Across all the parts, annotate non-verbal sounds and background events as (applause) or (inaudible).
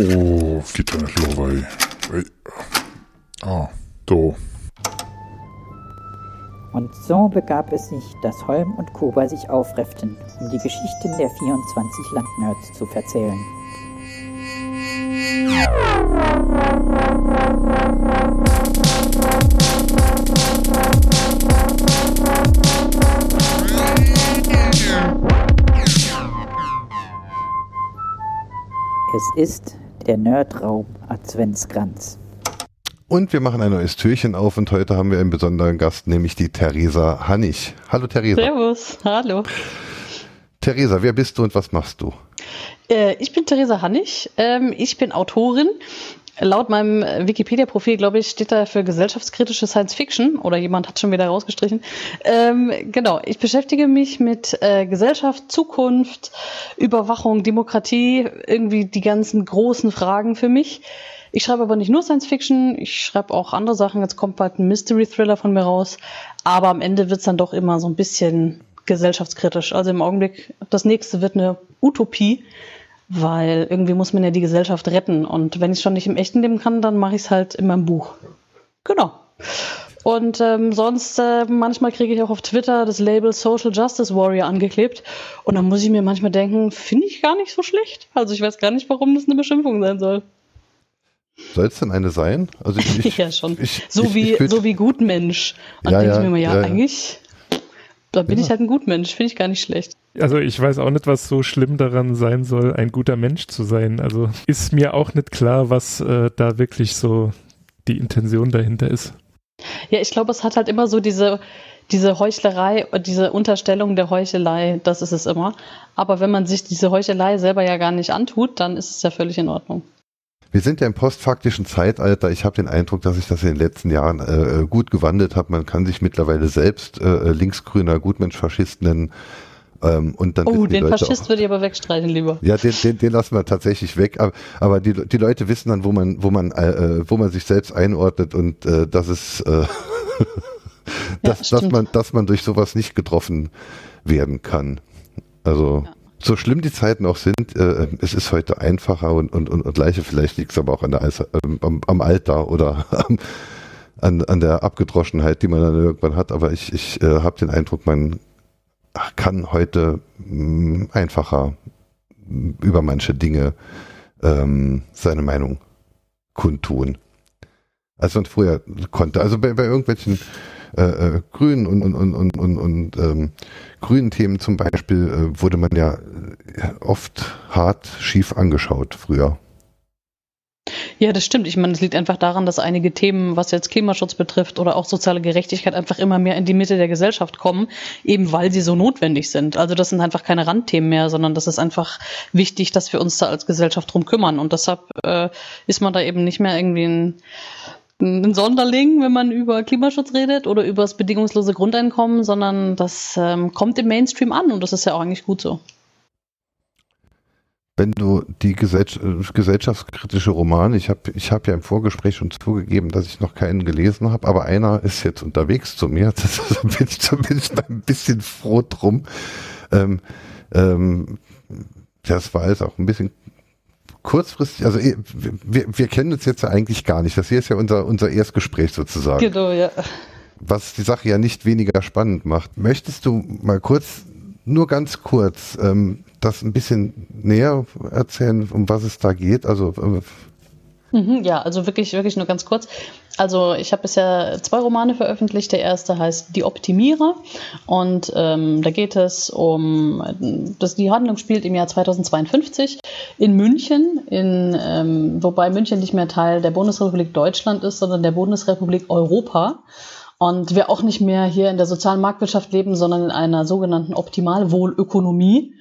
Oh, los, weil. Ah, so. Und so begab es sich, dass Holm und Kuba sich aufrefften, um die Geschichten der 24 Landnerds zu verzählen. Es ist der Nerdraum Adventskranz. Und wir machen ein neues Türchen auf und heute haben wir einen besonderen Gast, nämlich die Theresa Hannig. Hallo Theresa. Servus, hallo. Theresa, wer bist du und was machst du? Äh, ich bin Theresa Hannig. Ähm, ich bin Autorin. Laut meinem Wikipedia-Profil, glaube ich, steht da für gesellschaftskritische Science Fiction oder jemand hat schon wieder rausgestrichen. Ähm, genau, ich beschäftige mich mit äh, Gesellschaft, Zukunft, Überwachung, Demokratie, irgendwie die ganzen großen Fragen für mich. Ich schreibe aber nicht nur Science Fiction, ich schreibe auch andere Sachen. Jetzt kommt bald ein Mystery Thriller von mir raus. Aber am Ende wird es dann doch immer so ein bisschen gesellschaftskritisch. Also im Augenblick, das nächste wird eine Utopie, weil irgendwie muss man ja die Gesellschaft retten. Und wenn ich es schon nicht im echten Leben kann, dann mache ich es halt in meinem Buch. Genau. Und ähm, sonst, äh, manchmal kriege ich auch auf Twitter das Label Social Justice Warrior angeklebt. Und dann muss ich mir manchmal denken, finde ich gar nicht so schlecht. Also ich weiß gar nicht, warum das eine Beschimpfung sein soll. Soll es denn eine sein? Also ich, ich (laughs) ja schon. Ich, so ich, wie so wie Gutmensch. Und ja, denke ja, ich mir immer, ja, ja eigentlich, da bin ich halt ein Gutmensch. Finde ich gar nicht schlecht. Also ich weiß auch nicht, was so schlimm daran sein soll, ein guter Mensch zu sein. Also ist mir auch nicht klar, was äh, da wirklich so die Intention dahinter ist. Ja, ich glaube, es hat halt immer so diese, diese Heuchlerei diese Unterstellung der Heuchelei, das ist es immer. Aber wenn man sich diese Heuchelei selber ja gar nicht antut, dann ist es ja völlig in Ordnung. Wir sind ja im postfaktischen Zeitalter. Ich habe den Eindruck, dass sich das in den letzten Jahren äh, gut gewandelt hat. Man kann sich mittlerweile selbst äh, linksgrüner Gutmensch-Faschist nennen. Ähm, und dann oh, den Faschist würde ich aber wegstreichen lieber. Ja, den, den, den lassen wir tatsächlich weg. Aber, aber die, die Leute wissen dann, wo man, wo man, äh, äh wo man sich selbst einordnet und äh, dass es, äh, dass, (laughs) ja, dass man, dass man durch sowas nicht getroffen werden kann. Also ja so schlimm die Zeiten auch sind, äh, es ist heute einfacher und, und, und, und leichter. Vielleicht liegt es aber auch an der, äh, am, am Alter oder am, an, an der Abgedroschenheit, die man dann irgendwann hat. Aber ich, ich äh, habe den Eindruck, man kann heute mh, mm, einfacher über manche Dinge ähm, seine Meinung kundtun, als man früher konnte. Also bei, bei irgendwelchen äh, äh, Grünen und, und, und, und, und, und ähm, grünen Themen zum Beispiel äh, wurde man ja äh, oft hart schief angeschaut früher. Ja, das stimmt. Ich meine, es liegt einfach daran, dass einige Themen, was jetzt Klimaschutz betrifft oder auch soziale Gerechtigkeit, einfach immer mehr in die Mitte der Gesellschaft kommen, eben weil sie so notwendig sind. Also das sind einfach keine Randthemen mehr, sondern das ist einfach wichtig, dass wir uns da als Gesellschaft drum kümmern. Und deshalb äh, ist man da eben nicht mehr irgendwie ein ein Sonderling, wenn man über Klimaschutz redet oder über das bedingungslose Grundeinkommen, sondern das ähm, kommt im Mainstream an und das ist ja auch eigentlich gut so. Wenn du die gesellschaftskritische Romane, ich habe ich hab ja im Vorgespräch schon zugegeben, dass ich noch keinen gelesen habe, aber einer ist jetzt unterwegs zu mir, (laughs) das bin ich zumindest ein bisschen froh drum. Ähm, ähm, das war jetzt auch ein bisschen kurzfristig, also eh, wir, wir kennen uns jetzt ja eigentlich gar nicht. Das hier ist ja unser, unser Erstgespräch sozusagen. Genau, ja. Was die Sache ja nicht weniger spannend macht. Möchtest du mal kurz, nur ganz kurz, ähm, das ein bisschen näher erzählen, um was es da geht? Also äh, Mhm, ja, also wirklich, wirklich nur ganz kurz. Also ich habe bisher zwei Romane veröffentlicht. Der erste heißt Die Optimierer und ähm, da geht es um, dass die Handlung spielt im Jahr 2052 in München, in, ähm, wobei München nicht mehr Teil der Bundesrepublik Deutschland ist, sondern der Bundesrepublik Europa. Und wir auch nicht mehr hier in der sozialen Marktwirtschaft leben, sondern in einer sogenannten Optimalwohlökonomie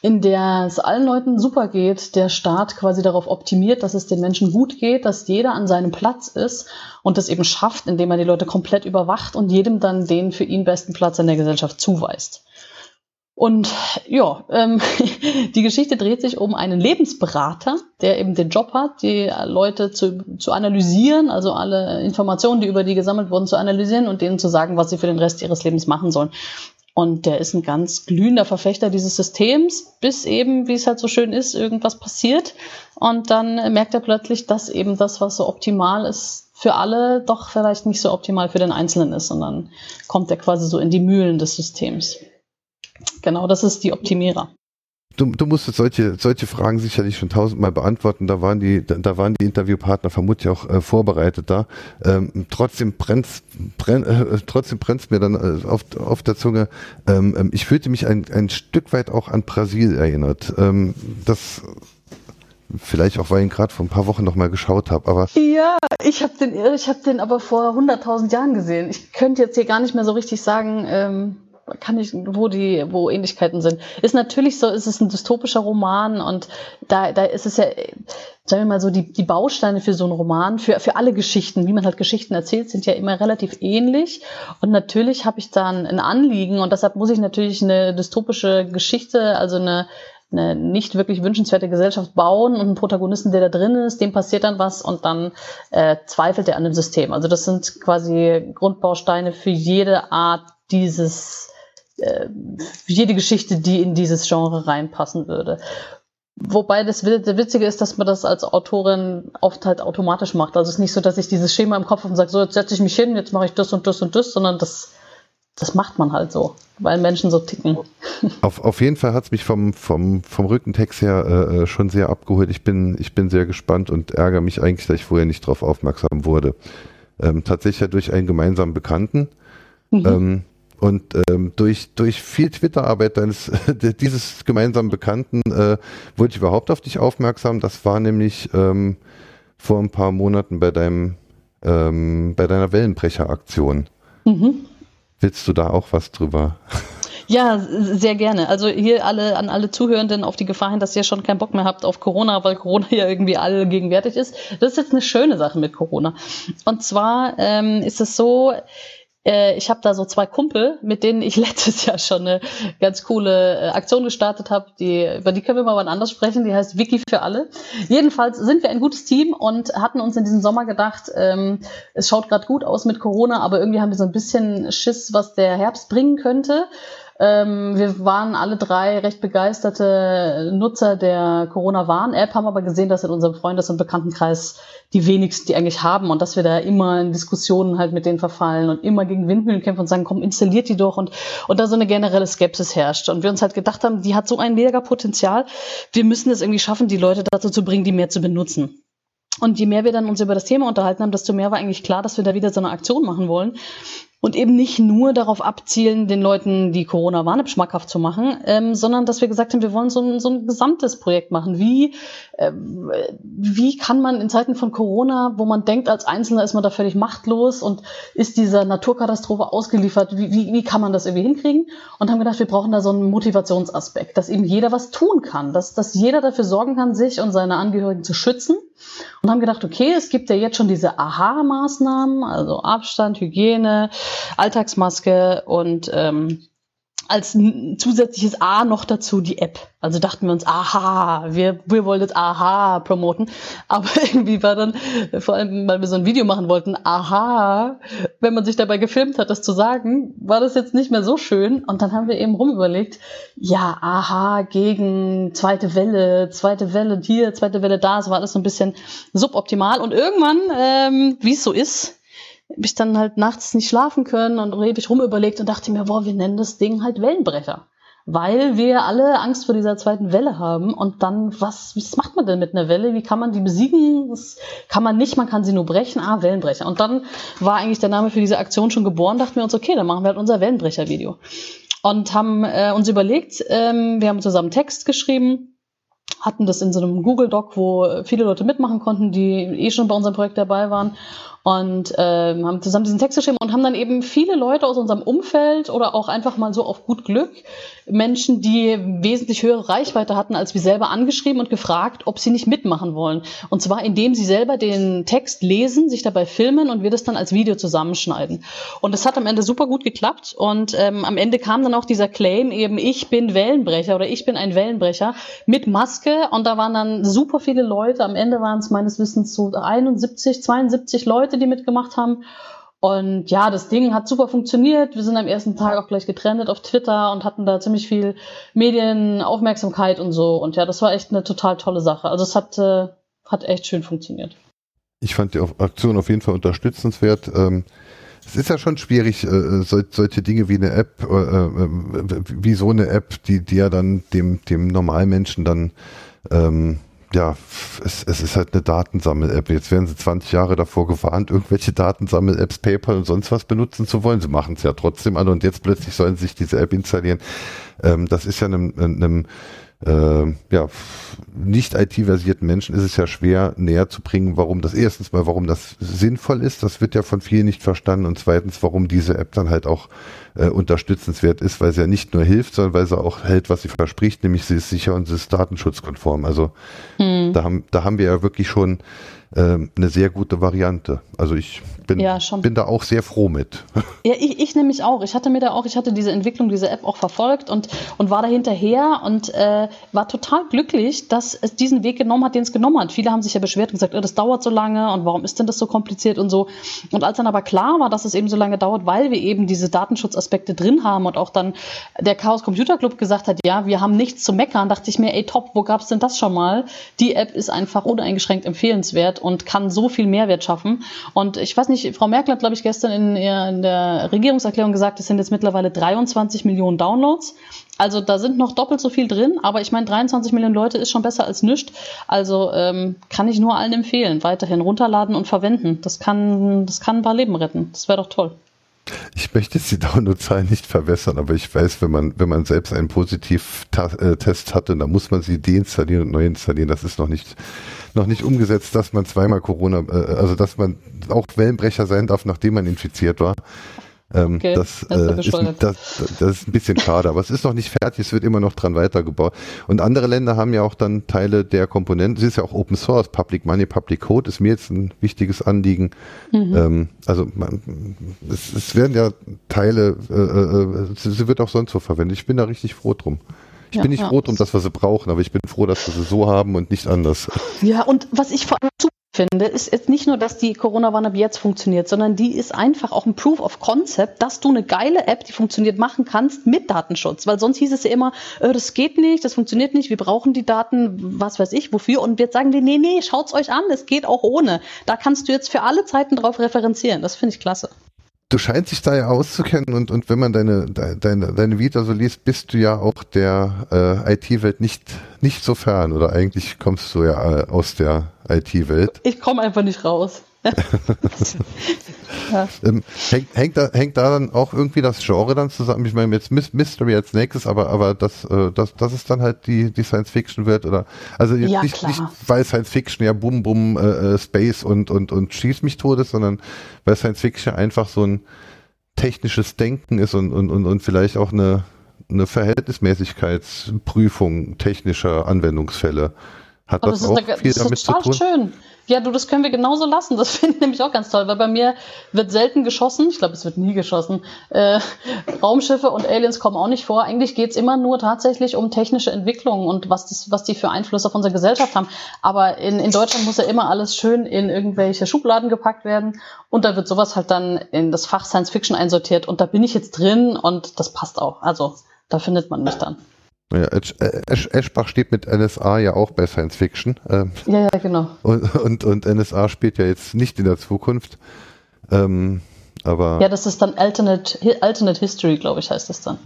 in der es allen Leuten super geht, der Staat quasi darauf optimiert, dass es den Menschen gut geht, dass jeder an seinem Platz ist und das eben schafft, indem er die Leute komplett überwacht und jedem dann den für ihn besten Platz in der Gesellschaft zuweist. Und ja, ähm, (laughs) die Geschichte dreht sich um einen Lebensberater, der eben den Job hat, die Leute zu, zu analysieren, also alle Informationen, die über die gesammelt wurden, zu analysieren und denen zu sagen, was sie für den Rest ihres Lebens machen sollen. Und der ist ein ganz glühender Verfechter dieses Systems, bis eben, wie es halt so schön ist, irgendwas passiert. Und dann merkt er plötzlich, dass eben das, was so optimal ist für alle, doch vielleicht nicht so optimal für den Einzelnen ist. Und dann kommt er quasi so in die Mühlen des Systems. Genau, das ist die Optimierer du, du musstest solche, solche Fragen sicherlich schon tausendmal beantworten. Da waren die, da waren die Interviewpartner vermutlich auch äh, vorbereitet da. Ähm, trotzdem brennt's, brenn, äh, trotzdem brennt's mir dann äh, auf, auf der Zunge. Ähm, ähm, ich fühlte mich ein, ein Stück weit auch an Brasil erinnert. Ähm, das Vielleicht auch, weil ich ihn gerade vor ein paar Wochen noch mal geschaut habe, aber. Ja, ich habe den, ich habe den aber vor 100.000 Jahren gesehen. Ich könnte jetzt hier gar nicht mehr so richtig sagen, ähm, kann ich, wo die, wo Ähnlichkeiten sind. Ist natürlich so, ist es ein dystopischer Roman und da, da ist es ja, sagen wir mal so, die, die Bausteine für so einen Roman, für, für alle Geschichten, wie man halt Geschichten erzählt, sind ja immer relativ ähnlich. Und natürlich habe ich dann ein Anliegen und deshalb muss ich natürlich eine dystopische Geschichte, also eine, eine nicht wirklich wünschenswerte Gesellschaft bauen und einen Protagonisten, der da drin ist, dem passiert dann was und dann äh, zweifelt er an dem System. Also das sind quasi Grundbausteine für jede Art dieses äh, jede Geschichte, die in dieses Genre reinpassen würde. Wobei das Witzige ist, dass man das als Autorin oft halt automatisch macht. Also es ist nicht so, dass ich dieses Schema im Kopf habe und sage, so jetzt setze ich mich hin, jetzt mache ich das und das und das, sondern das, das macht man halt so, weil Menschen so ticken. (laughs) Auf, auf jeden Fall hat es mich vom, vom, vom Rückentext her äh, äh, schon sehr abgeholt. Ich bin, ich bin sehr gespannt und ärgere mich eigentlich, dass ich vorher nicht darauf aufmerksam wurde. Ähm, tatsächlich durch einen gemeinsamen Bekannten. Mhm. Ähm, und ähm, durch, durch viel Twitter-Arbeit deines, (laughs) dieses gemeinsamen Bekannten äh, wurde ich überhaupt auf dich aufmerksam. Das war nämlich ähm, vor ein paar Monaten bei deinem ähm, bei deiner Wellenbrecher-Aktion. Mhm. Willst du da auch was drüber? (laughs) Ja, sehr gerne. Also hier alle an alle Zuhörenden auf die Gefahr hin, dass ihr schon keinen Bock mehr habt auf Corona, weil Corona (laughs) ja irgendwie allgegenwärtig ist. Das ist jetzt eine schöne Sache mit Corona. Und zwar ähm, ist es so, äh, ich habe da so zwei Kumpel, mit denen ich (laughs) letztes Jahr schon eine ganz coole äh, Aktion gestartet habe. Die, über die können wir mal wann anders sprechen. Die heißt Wiki für alle. Jedenfalls sind wir ein gutes Team und hatten uns in diesem Sommer gedacht, ähm, es schaut gerade gut aus mit Corona, aber irgendwie haben wir so ein bisschen Schiss, was der Herbst bringen könnte. Ähm, wir waren alle drei recht begeisterte Nutzer der Corona-Warn-App, haben aber gesehen, dass in unserem Freundes- und Bekanntenkreis die wenigsten die eigentlich haben und dass wir da immer in Diskussionen halt mit denen verfallen und immer gegen Windmühlen kämpfen und sagen, komm, installiert die doch und, und da so eine generelle Skepsis herrscht. Und wir uns halt gedacht haben, die hat so ein mega Potenzial. Wir müssen es irgendwie schaffen, die Leute dazu zu bringen, die mehr zu benutzen. Und je mehr wir dann uns über das Thema unterhalten haben, desto mehr war eigentlich klar, dass wir da wieder so eine Aktion machen wollen und eben nicht nur darauf abzielen, den Leuten die Corona-Warn schmackhaft zu machen, ähm, sondern dass wir gesagt haben, wir wollen so ein, so ein gesamtes Projekt machen. Wie, äh, wie kann man in Zeiten von Corona, wo man denkt, als Einzelner ist man da völlig machtlos und ist dieser Naturkatastrophe ausgeliefert, wie, wie, wie kann man das irgendwie hinkriegen? Und haben gedacht, wir brauchen da so einen Motivationsaspekt, dass eben jeder was tun kann, dass, dass jeder dafür sorgen kann, sich und seine Angehörigen zu schützen und haben gedacht, okay, es gibt ja jetzt schon diese Aha-Maßnahmen, also Abstand, Hygiene, Alltagsmaske und ähm, als zusätzliches A noch dazu die App. Also dachten wir uns, aha, wir, wir wollen jetzt aha promoten. (laughs) Aber irgendwie war dann, vor allem, weil wir so ein Video machen wollten, aha, wenn man sich dabei gefilmt hat, das zu sagen, war das jetzt nicht mehr so schön. Und dann haben wir eben rumüberlegt, ja, aha, gegen zweite Welle, zweite Welle hier, zweite Welle da. Es war alles so ein bisschen suboptimal. Und irgendwann, ähm, wie es so ist, habe ich dann halt nachts nicht schlafen können und ewig rumüberlegt und dachte mir, boah, wir nennen das Ding halt Wellenbrecher. Weil wir alle Angst vor dieser zweiten Welle haben und dann, was, was macht man denn mit einer Welle? Wie kann man die besiegen? Das kann man nicht, man kann sie nur brechen. Ah, Wellenbrecher. Und dann war eigentlich der Name für diese Aktion schon geboren, dachten wir uns, okay, dann machen wir halt unser Wellenbrecher-Video. Und haben äh, uns überlegt, ähm, wir haben zusammen Text geschrieben, hatten das in so einem Google Doc, wo viele Leute mitmachen konnten, die eh schon bei unserem Projekt dabei waren und ähm, haben zusammen diesen Text geschrieben und haben dann eben viele Leute aus unserem Umfeld oder auch einfach mal so auf gut Glück Menschen, die wesentlich höhere Reichweite hatten als wir selber, angeschrieben und gefragt, ob sie nicht mitmachen wollen. Und zwar indem sie selber den Text lesen, sich dabei filmen und wir das dann als Video zusammenschneiden. Und das hat am Ende super gut geklappt und ähm, am Ende kam dann auch dieser Claim eben, ich bin Wellenbrecher oder ich bin ein Wellenbrecher mit Maske und da waren dann super viele Leute. Am Ende waren es meines Wissens so 71, 72 Leute, die mitgemacht haben. Und ja, das Ding hat super funktioniert. Wir sind am ersten Tag auch gleich getrennt auf Twitter und hatten da ziemlich viel Medienaufmerksamkeit und so. Und ja, das war echt eine total tolle Sache. Also es hat, äh, hat echt schön funktioniert. Ich fand die Aktion auf jeden Fall unterstützenswert. Ähm, es ist ja schon schwierig, äh, sol solche Dinge wie eine App, äh, äh, wie so eine App, die, die ja dann dem, dem Normalmenschen dann ähm, ja, es, es ist halt eine Datensammel-App. Jetzt werden sie 20 Jahre davor gewarnt, irgendwelche Datensammel-Apps, PayPal und sonst was benutzen zu wollen. Sie machen es ja trotzdem alle und jetzt plötzlich sollen sie sich diese App installieren. Ähm, das ist ja einem, einem äh, ja, nicht IT-versierten Menschen ist es ja schwer näher zu bringen, warum das erstens mal, warum das sinnvoll ist, das wird ja von vielen nicht verstanden und zweitens, warum diese App dann halt auch äh, unterstützenswert ist, weil sie ja nicht nur hilft, sondern weil sie auch hält, was sie verspricht, nämlich sie ist sicher und sie ist datenschutzkonform. Also hm. da, haben, da haben wir ja wirklich schon eine sehr gute Variante. Also ich bin, ja, bin da auch sehr froh mit. (laughs) Ja, ich, ich nämlich auch. Ich hatte mir da auch, ich hatte diese Entwicklung dieser App auch verfolgt und, und war da hinterher und äh, war total glücklich, dass es diesen Weg genommen hat, den es genommen hat. Viele haben sich ja beschwert und gesagt, oh, das dauert so lange und warum ist denn das so kompliziert und so. Und als dann aber klar war, dass es eben so lange dauert, weil wir eben diese Datenschutzaspekte drin haben und auch dann der Chaos Computer Club gesagt hat, ja, wir haben nichts zu meckern, dachte ich mir, ey top, wo gab es denn das schon mal? Die App ist einfach uneingeschränkt empfehlenswert und kann so viel Mehrwert schaffen. Und ich weiß nicht, Frau Merkel hat, glaube ich, gestern in, in der Regierungserklärung gesagt, es sind jetzt mittlerweile 23 Millionen Downloads. Also da sind noch doppelt so viel drin, aber ich meine, 23 Millionen Leute ist schon besser als nichts. Also ähm, kann ich nur allen empfehlen, weiterhin runterladen und verwenden. Das kann, das kann ein paar Leben retten. Das wäre doch toll. Ich möchte jetzt die (laughs) Downloadzahlen nicht verwässern, aber ich weiß, wenn man, wenn man selbst einen Positiv-Test hatte, dann muss man sie deinstallieren und neu installieren. Das ist noch nicht noch nicht umgesetzt, dass man zweimal Corona, äh, also dass man auch Wellenbrecher sein darf, nachdem man infiziert war. Ähm, okay, das, äh, ist, das, das, ist ein bisschen schade, aber es ist noch nicht fertig, es wird immer noch dran weitergebaut. Und andere Länder haben ja auch dann Teile der Komponenten, es ist ja auch Open Source, Public Money, Public Code ist mir jetzt ein wichtiges Anliegen. Mhm. Ähm, also man, es, es, werden ja Teile, äh, äh, sie wird auch sonst so verwendet. Ich bin da richtig froh drum. Ich ja, bin nicht ja. froh drum, dass wir sie brauchen, aber ich bin froh, dass wir sie so haben und nicht anders. Ja, und was ich vor allem super finde, ist jetzt nicht nur, dass die Corona-Warn-App jetzt funktioniert, sondern die ist einfach auch ein Proof of Concept, dass du eine geile App, die funktioniert, machen kannst mit Datenschutz. Weil sonst hieß es ja immer, äh, das geht nicht, das funktioniert nicht, wir brauchen die Daten, was weiß ich, wofür. Und jetzt sagen die, nee, nee, schaut's euch an, es geht auch ohne. Da kannst du jetzt für alle Zeiten drauf referenzieren. Das finde ich klasse du scheinst dich da ja auszukennen und, und wenn man deine, deine, deine Vita so liest, bist du ja auch der äh, IT-Welt nicht, nicht so fern oder eigentlich kommst du ja äh, aus der IT-Welt. Ich komme einfach nicht raus. Ja. (laughs) ähm, hängt, hängt, da, hängt da dann auch irgendwie das Genre dann zusammen? Ich meine, jetzt Mystery als nächstes, aber, aber das, äh, das, das ist dann halt die, die Science Fiction wird, oder? Also jetzt ja, nicht, nicht, weil Science Fiction ja Bum Bum äh, äh, Space und, und, und Schieß mich tot ist, sondern weil Science Fiction einfach so ein technisches Denken ist und, und, und, und vielleicht auch eine, eine Verhältnismäßigkeitsprüfung technischer Anwendungsfälle. Hat oh, das, das auch eine, viel damit zu tun? schön. Ja, du, das können wir genauso lassen. Das (laughs) finde ich nämlich auch ganz toll, weil bei mir wird selten geschossen. Ich glaube, es wird nie geschossen. Äh, Raumschiffe und Aliens kommen auch nicht vor. Eigentlich geht's immer nur tatsächlich um technische Entwicklungen und was, das, was die für Einfluss auf unsere Gesellschaft haben. Aber in, in Deutschland muss ja immer alles schön in irgendwelche Schubladen gepackt werden. Und da wird sowas halt dann in das Fach Science Fiction einsortiert. Und da bin ich jetzt drin und das passt auch. Also da findet man mich dann. Ja, Esch, Esch, Eschbach steht mit NSA ja auch bei Science Fiction. Ähm, ja, ja, genau. Und, und, und, NSA spielt ja jetzt nicht in der Zukunft. Ähm, aber ja, das ist dann Alternate, Alternate History, glaube ich, heißt das dann.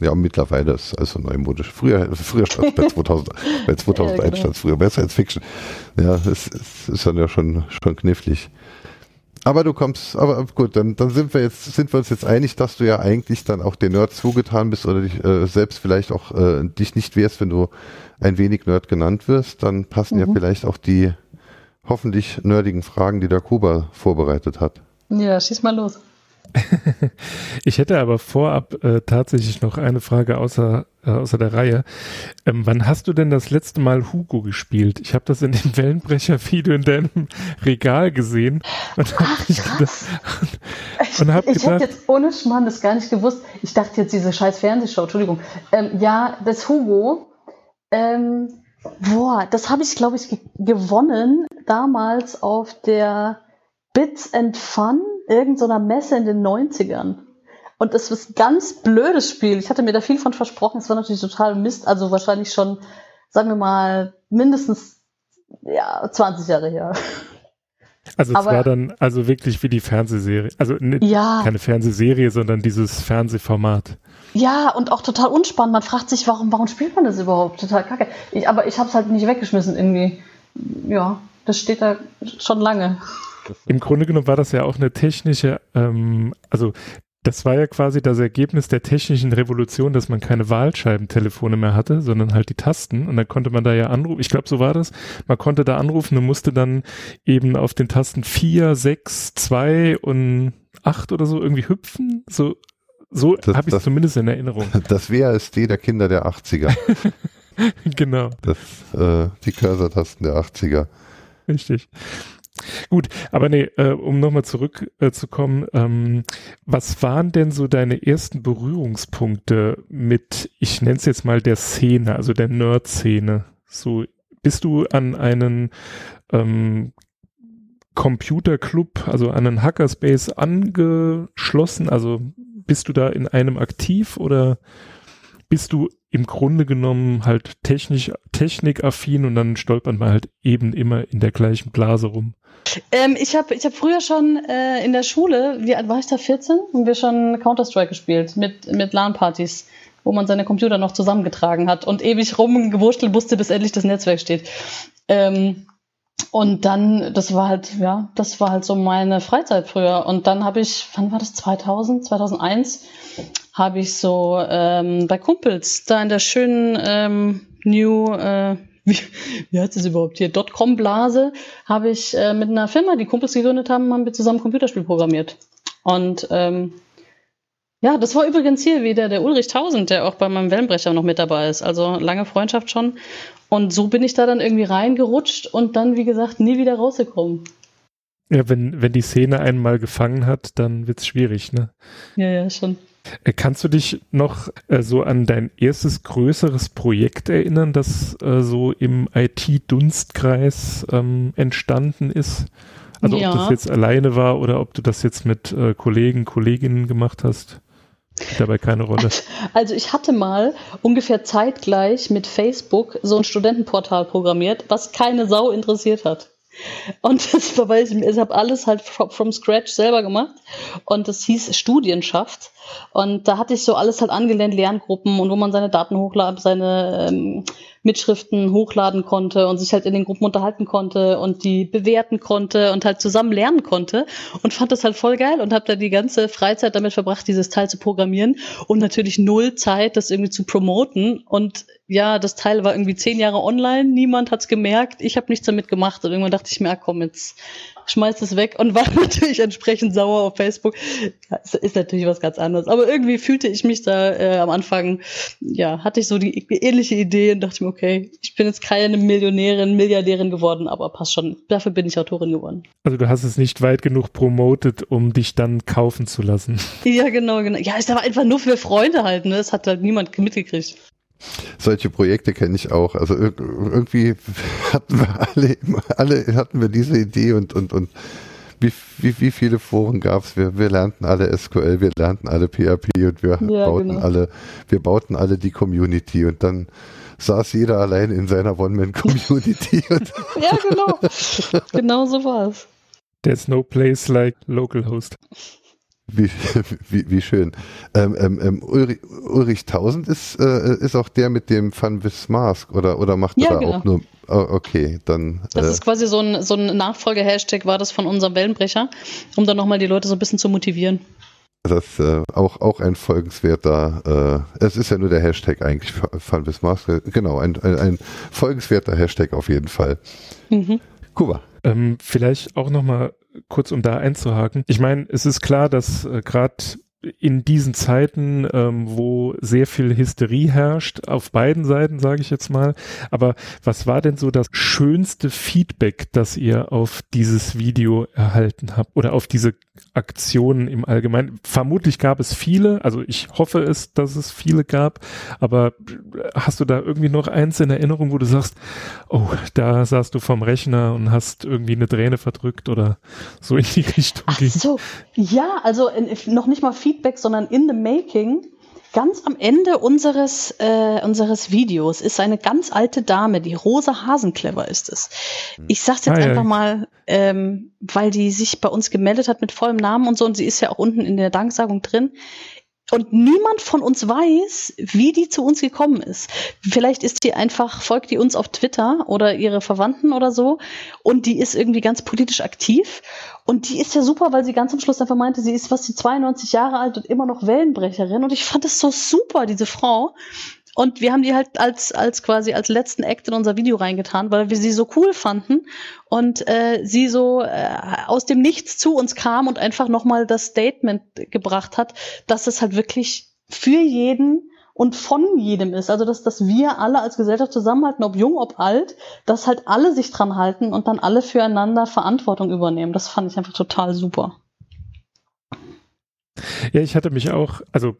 Ja, mittlerweile ist es also neumodisch. Früher, früher stand bei (laughs) 2000, bei 2001 ja, genau. stand es früher bei Science Fiction. Ja, es, es ist dann ja schon, schon knifflig. Aber du kommst, aber gut, dann, dann sind wir jetzt, sind wir uns jetzt einig, dass du ja eigentlich dann auch den Nerd zugetan bist oder dich äh, selbst vielleicht auch äh, dich nicht wärst, wenn du ein wenig Nerd genannt wirst. Dann passen mhm. ja vielleicht auch die hoffentlich nerdigen Fragen, die der Kuba vorbereitet hat. Ja, schieß mal los. (laughs) ich hätte aber vorab äh, tatsächlich noch eine Frage außer, äh, außer der Reihe. Ähm, wann hast du denn das letzte Mal Hugo gespielt? Ich habe das in dem Wellenbrecher-Video in deinem Regal gesehen und habe gedacht, (laughs) und hab ich hätte jetzt ohne Schmarrn das gar nicht gewusst. Ich dachte jetzt diese scheiß Fernsehshow, Entschuldigung. Ähm, ja, das Hugo, ähm, boah, das habe ich, glaube ich, ge gewonnen damals auf der Bits and Fun irgendeiner Messe in den 90ern. Und es ist ein ganz blödes Spiel. Ich hatte mir da viel von versprochen. Es war natürlich total Mist. Also wahrscheinlich schon, sagen wir mal, mindestens ja, 20 Jahre her. Also es Aber, war dann also wirklich wie die Fernsehserie. Also ne, ja. keine Fernsehserie, sondern dieses Fernsehformat. Ja, und auch total unspannend. Man fragt sich, warum, warum spielt man das überhaupt? Total kacke. Ich, aber ich habe es halt nicht weggeschmissen irgendwie. Ja, das steht da schon lange. Im Grunde genommen war das ja auch eine technische, ähm, also das war ja quasi das Ergebnis der technischen Revolution, dass man keine Wahlscheibentelefone mehr hatte, sondern halt die Tasten. Und dann konnte man da ja anrufen. Ich glaube, so war das. Man konnte da anrufen und musste dann eben auf den Tasten 4, 6, 2 und 8 oder so irgendwie hüpfen. So, so habe ich es zumindest in Erinnerung. (laughs) Das WASD der Kinder der 80er. (laughs) genau. Das, äh, die Cursor-Tasten der 80er. Richtig. Gut, aber nee, äh, um nochmal zurückzukommen, äh, ähm, was waren denn so deine ersten Berührungspunkte mit, ich nenne es jetzt mal der Szene, also der Nerd-Szene? So, bist du an einen ähm, Computerclub, also an einen Hackerspace angeschlossen? Also bist du da in einem aktiv oder bist du im Grunde genommen halt technisch, technikaffin und dann stolpert man halt eben immer in der gleichen Blase rum? Ähm, ich habe ich hab früher schon äh, in der Schule, wie alt war ich da, 14? Haben wir schon Counter-Strike gespielt mit, mit LAN-Partys, wo man seine Computer noch zusammengetragen hat und ewig rumgewurschtelt musste, bis endlich das Netzwerk steht. Ähm, und dann, das war halt, ja, das war halt so meine Freizeit früher. Und dann habe ich, wann war das, 2000, 2001, habe ich so ähm, bei Kumpels da in der schönen ähm, New, äh, wie, wie heißt das überhaupt hier, Dotcom-Blase, habe ich äh, mit einer Firma, die Kumpels gegründet haben, haben wir zusammen Computerspiel programmiert. Und ähm, ja, das war übrigens hier wieder der Ulrich Tausend, der auch bei meinem Wellenbrecher noch mit dabei ist. Also lange Freundschaft schon. Und so bin ich da dann irgendwie reingerutscht und dann, wie gesagt, nie wieder rausgekommen. Ja, wenn, wenn die Szene einmal gefangen hat, dann wird's schwierig, ne? Ja, ja, schon. Äh, kannst du dich noch äh, so an dein erstes größeres Projekt erinnern, das äh, so im IT-Dunstkreis ähm, entstanden ist? Also ja. ob das jetzt alleine war oder ob du das jetzt mit äh, Kollegen, Kolleginnen gemacht hast? Spielt dabei keine Rolle. (laughs) Also ich hatte mal ungefähr zeitgleich mit Facebook so ein Studentenportal programmiert, was keine Sau interessiert hat. Und (laughs) das war, weil ich, ich habe alles halt from, from scratch selber gemacht. Und das hieß Studienschaft. Und da hatte ich so alles halt angelehnt, Lerngruppen und wo man seine Daten hochladen, seine ähm, Mitschriften hochladen konnte und sich halt in den Gruppen unterhalten konnte und die bewerten konnte und halt zusammen lernen konnte und fand das halt voll geil und habe da die ganze Freizeit damit verbracht, dieses Teil zu programmieren und natürlich null Zeit, das irgendwie zu promoten. Und ja, das Teil war irgendwie zehn Jahre online, niemand hat's gemerkt, ich habe nichts damit gemacht und irgendwann dachte ich mir, ah, komm, jetzt schmeißt es weg und (laughs) war natürlich entsprechend sauer auf Facebook. Ja, ist, ist natürlich was ganz anderes. Aber irgendwie fühlte ich mich da äh, am Anfang, ja, hatte ich so die ähnliche Idee und dachte mir, okay, ich bin jetzt keine Millionärin, Milliardärin geworden, aber passt schon. Dafür bin ich Autorin geworden. Also du hast es nicht weit genug promotet, um dich dann kaufen zu lassen. Ja, genau, genau. Ja, ist aber einfach nur für Freunde halt, ne? Das hat halt niemand mitgekriegt. Solche Projekte kenne ich auch. Also irgendwie (laughs) hatten wir alle, alle hatten wir diese Idee und, und, und wie, wie, wie viele Foren gab es? Wir, wir lernten alle SQL, wir lernten alle PHP und wir ja, bauten genau. alle, wir bauten alle die Community und dann saß jeder allein in seiner One-Man-Community. (laughs) ja, genau. genau so war es. There's no place like localhost. Wie, (laughs) wie, wie schön. Ähm, ähm, ähm, Ulrich, Ulrich Tausend ist, äh, ist auch der mit dem Fun with Mask oder, oder macht ja, er genau. auch nur. Oh, okay, dann. Das äh, ist quasi so ein, so ein Nachfolge-Hashtag, war das von unserem Wellenbrecher, um dann nochmal die Leute so ein bisschen zu motivieren. Das ist äh, auch, auch ein folgenswerter, äh, es ist ja nur der Hashtag eigentlich, Fun with Mask, genau, ein, ein, ein folgenswerter Hashtag auf jeden Fall. Mhm. Kuba. Ähm, vielleicht auch nochmal kurz um da einzuhaken. Ich meine, es ist klar, dass äh, gerade in diesen Zeiten, ähm, wo sehr viel Hysterie herrscht, auf beiden Seiten, sage ich jetzt mal. Aber was war denn so das schönste Feedback, das ihr auf dieses Video erhalten habt oder auf diese Aktionen im Allgemeinen. Vermutlich gab es viele, also ich hoffe es, dass es viele gab, aber hast du da irgendwie noch eins in Erinnerung, wo du sagst, oh, da saßt du vom Rechner und hast irgendwie eine Träne verdrückt oder so in die Richtung? Ach so, ja, also in, noch nicht mal Feedback, sondern in the making ganz am Ende unseres, äh, unseres Videos ist eine ganz alte Dame, die Rosa Hasenclever ist es. Hm. Ich sag's jetzt ah, einfach ja. mal, ähm, weil die sich bei uns gemeldet hat mit vollem Namen und so, und sie ist ja auch unten in der Danksagung drin. Und niemand von uns weiß, wie die zu uns gekommen ist. Vielleicht ist die einfach, folgt die uns auf Twitter oder ihre Verwandten oder so. Und die ist irgendwie ganz politisch aktiv. Und die ist ja super, weil sie ganz am Schluss einfach meinte, sie ist was, die 92 Jahre alt und immer noch Wellenbrecherin. Und ich fand das so super, diese Frau. Und wir haben die halt als, als quasi als letzten Act in unser Video reingetan, weil wir sie so cool fanden und äh, sie so äh, aus dem Nichts zu uns kam und einfach nochmal das Statement gebracht hat, dass es halt wirklich für jeden und von jedem ist. Also dass, dass wir alle als Gesellschaft zusammenhalten, ob jung, ob alt, dass halt alle sich dran halten und dann alle füreinander Verantwortung übernehmen. Das fand ich einfach total super. Ja, ich hatte mich auch, also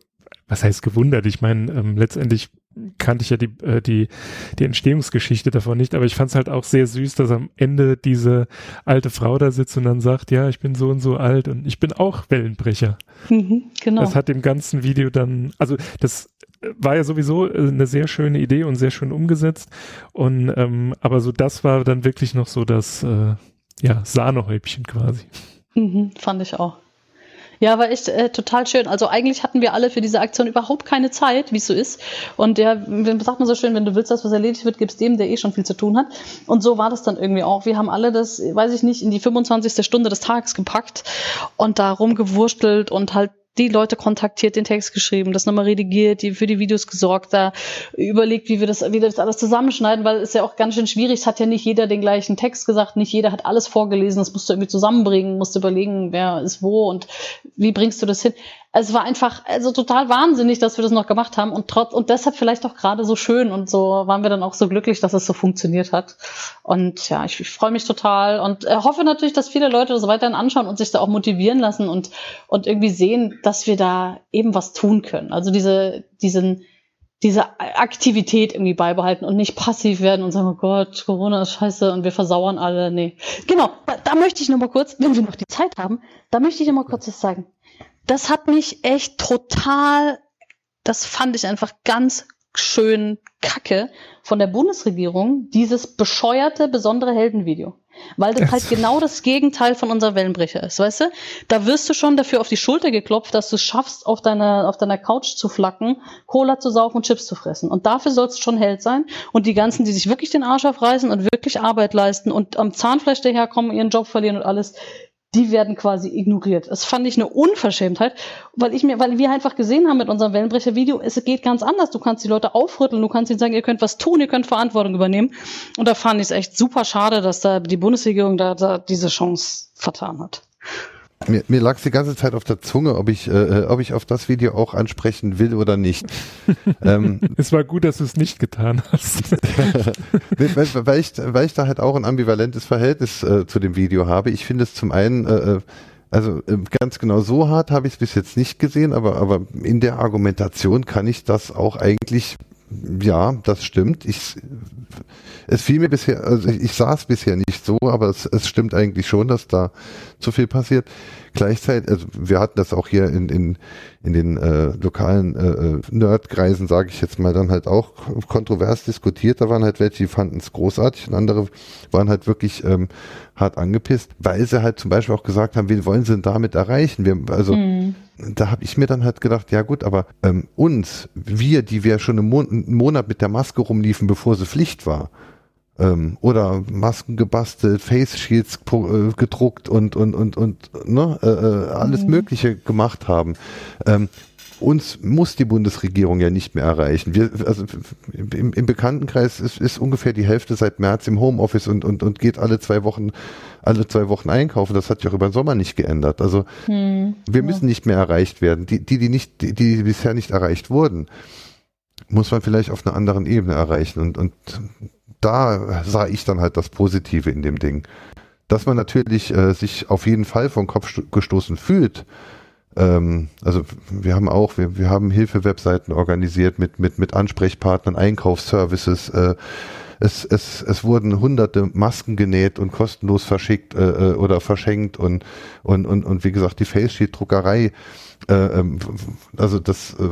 was heißt gewundert? Ich meine, ähm, letztendlich kannte ich ja die, äh, die, die Entstehungsgeschichte davon nicht, aber ich fand es halt auch sehr süß, dass am Ende diese alte Frau da sitzt und dann sagt, ja, ich bin so und so alt und ich bin auch Wellenbrecher. Mhm, genau. Das hat dem ganzen Video dann, also das war ja sowieso äh, eine sehr schöne Idee und sehr schön umgesetzt und ähm, aber so das war dann wirklich noch so das äh, ja Sahnehäubchen quasi. Mhm, fand ich auch. Ja, war echt äh, total schön. Also eigentlich hatten wir alle für diese Aktion überhaupt keine Zeit, wie es so ist. Und ja, sagt man so schön, wenn du willst, dass was erledigt wird, gibst dem, der eh schon viel zu tun hat. Und so war das dann irgendwie auch. Wir haben alle das, weiß ich nicht, in die 25. Stunde des Tages gepackt und da rumgewurstelt und halt die Leute kontaktiert, den Text geschrieben, das nochmal redigiert, die für die Videos gesorgt, da überlegt, wie wir das, wie wir das alles zusammenschneiden, weil es ja auch ganz schön schwierig, es hat ja nicht jeder den gleichen Text gesagt, nicht jeder hat alles vorgelesen, das musst du irgendwie zusammenbringen, musst du überlegen, wer ist wo und wie bringst du das hin? Es war einfach also total wahnsinnig, dass wir das noch gemacht haben und trotz und deshalb vielleicht auch gerade so schön und so waren wir dann auch so glücklich, dass es so funktioniert hat. Und ja, ich, ich freue mich total und äh, hoffe natürlich, dass viele Leute das weiterhin anschauen und sich da auch motivieren lassen und und irgendwie sehen, dass wir da eben was tun können. Also diese diesen diese Aktivität irgendwie beibehalten und nicht passiv werden und sagen, oh Gott, Corona ist scheiße und wir versauern alle. Nee. Genau, da, da möchte ich noch mal kurz, wenn wir noch die Zeit haben, da möchte ich noch mal kurz was sagen das hat mich echt total, das fand ich einfach ganz schön kacke von der Bundesregierung, dieses bescheuerte besondere Heldenvideo. Weil das halt genau das Gegenteil von unserer Wellenbrecher ist, weißt du? Da wirst du schon dafür auf die Schulter geklopft, dass du es schaffst, auf deiner, auf deiner Couch zu flacken, Cola zu saufen und Chips zu fressen. Und dafür sollst du schon Held sein. Und die ganzen, die sich wirklich den Arsch aufreißen und wirklich Arbeit leisten und am Zahnfleisch daherkommen, ihren Job verlieren und alles, die werden quasi ignoriert. Das fand ich eine Unverschämtheit, weil ich mir, weil wir einfach gesehen haben mit unserem Wellenbrecher-Video, es geht ganz anders. Du kannst die Leute aufrütteln, du kannst ihnen sagen, ihr könnt was tun, ihr könnt Verantwortung übernehmen. Und da fand ich es echt super schade, dass da die Bundesregierung da, da diese Chance vertan hat. Mir, mir lag es die ganze Zeit auf der Zunge, ob ich, äh, äh ob ich auf das Video auch ansprechen will oder nicht. (laughs) ähm, es war gut, dass du es nicht getan hast. (laughs) weil, ich, weil ich da halt auch ein ambivalentes Verhältnis äh, zu dem Video habe. Ich finde es zum einen, äh, äh also äh, ganz genau so hart habe ich es bis jetzt nicht gesehen, aber, aber in der Argumentation kann ich das auch eigentlich ja, das stimmt. Ich, es fiel mir bisher, also ich, ich sah es bisher nicht so, aber es, es stimmt eigentlich schon, dass da zu viel passiert. Gleichzeitig, also wir hatten das auch hier in, in, in den äh, lokalen äh, äh Nerdkreisen, sage ich jetzt mal, dann halt auch kontrovers diskutiert. Da waren halt welche, die fanden es großartig und andere waren halt wirklich ähm, hart angepisst, weil sie halt zum Beispiel auch gesagt haben, wie wollen sie denn damit erreichen? Wir, also mhm da habe ich mir dann halt gedacht, ja gut, aber ähm, uns, wir, die wir schon einen, Mon einen Monat mit der Maske rumliefen, bevor sie Pflicht war, ähm, oder Masken gebastelt, Face Shields äh, gedruckt und und und und ne, äh, äh, alles mhm. Mögliche gemacht haben. Ähm, uns muss die Bundesregierung ja nicht mehr erreichen. Wir, also im, im Bekanntenkreis ist, ist ungefähr die Hälfte seit März im Homeoffice und, und, und geht alle zwei Wochen, alle zwei Wochen einkaufen. Das hat sich auch über den Sommer nicht geändert. Also hm, wir ja. müssen nicht mehr erreicht werden. Die, die, die nicht, die, die bisher nicht erreicht wurden, muss man vielleicht auf einer anderen Ebene erreichen. Und, und da sah ich dann halt das Positive in dem Ding. dass man natürlich äh, sich auf jeden Fall vom Kopf gestoßen fühlt. Ähm, also wir haben auch, wir, wir haben Hilfewebseiten organisiert mit, mit, mit Ansprechpartnern, Einkaufsservices. Äh, es, es, es wurden hunderte Masken genäht und kostenlos verschickt äh, äh oder verschenkt und, und, und, und wie gesagt, die Facesheet-Druckerei. Äh, ähm, also das, äh,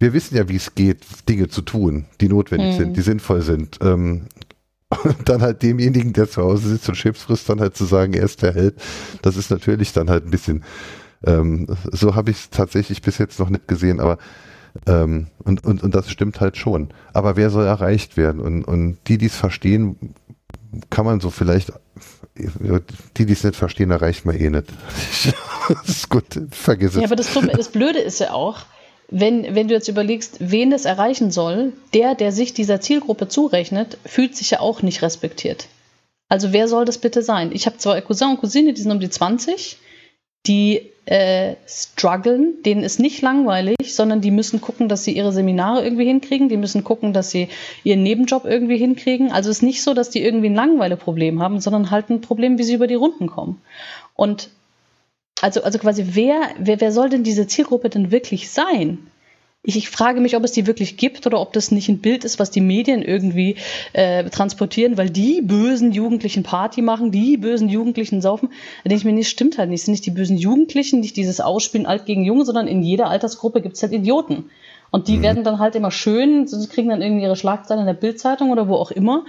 wir wissen ja, wie es geht, Dinge zu tun, die notwendig hm. sind, die sinnvoll sind. Ähm, und (laughs) dann halt demjenigen, der zu Hause sitzt und Chips frisst, dann halt zu sagen, er ist der Held, das ist natürlich dann halt ein bisschen, ähm, so habe ich es tatsächlich bis jetzt noch nicht gesehen, aber ähm, und, und, und das stimmt halt schon. Aber wer soll erreicht werden? Und, und die, die es verstehen, kann man so vielleicht, die, die es nicht verstehen, erreicht man eh nicht. (laughs) das ist gut, vergiss es. Ja, aber das, das Blöde ist ja auch, wenn, wenn du jetzt überlegst, wen es erreichen soll, der, der sich dieser Zielgruppe zurechnet, fühlt sich ja auch nicht respektiert. Also wer soll das bitte sein? Ich habe zwei Cousin und Cousine, die sind um die 20, die äh, strugglen, denen ist nicht langweilig, sondern die müssen gucken, dass sie ihre Seminare irgendwie hinkriegen, die müssen gucken, dass sie ihren Nebenjob irgendwie hinkriegen. Also es ist nicht so, dass die irgendwie ein Langweileproblem haben, sondern halt ein Problem, wie sie über die Runden kommen. Und also, also quasi, wer, wer, wer soll denn diese Zielgruppe denn wirklich sein? Ich, ich, frage mich, ob es die wirklich gibt oder ob das nicht ein Bild ist, was die Medien irgendwie äh, transportieren, weil die bösen Jugendlichen Party machen, die bösen Jugendlichen saufen. Da denke ich mir, nee, stimmt halt nicht. Es sind nicht die bösen Jugendlichen, nicht dieses Ausspielen alt gegen Junge, sondern in jeder Altersgruppe gibt es halt Idioten. Und die mhm. werden dann halt immer schön, sie kriegen dann irgendwie ihre Schlagzeilen in der Bildzeitung oder wo auch immer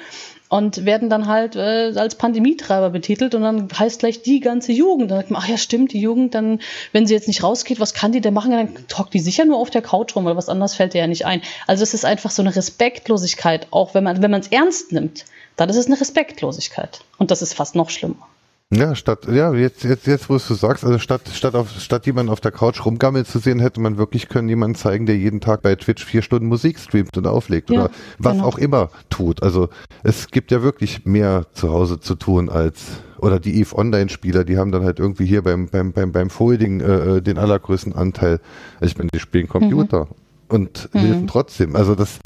und werden dann halt äh, als Pandemietreiber betitelt und dann heißt gleich die ganze Jugend. Dann sagt man, ach ja, stimmt, die Jugend, dann, wenn sie jetzt nicht rausgeht, was kann die denn machen? Dann hockt die sicher nur auf der Couch rum, weil was anderes fällt ihr ja nicht ein. Also es ist einfach so eine Respektlosigkeit, auch wenn man wenn man es ernst nimmt, dann ist es eine Respektlosigkeit. Und das ist fast noch schlimmer. Ja, statt, ja, jetzt, jetzt, jetzt, wo du sagst, also statt, statt auf, statt jemanden auf der Couch rumgammeln zu sehen, hätte man wirklich können jemanden zeigen, der jeden Tag bei Twitch vier Stunden Musik streamt und auflegt ja, oder was genau. auch immer tut. Also, es gibt ja wirklich mehr zu Hause zu tun als, oder die EVE Online-Spieler, die haben dann halt irgendwie hier beim, beim, beim, beim Folding, äh, äh den allergrößten Anteil. Also ich meine, die spielen Computer mhm. und mhm. helfen trotzdem. Also das,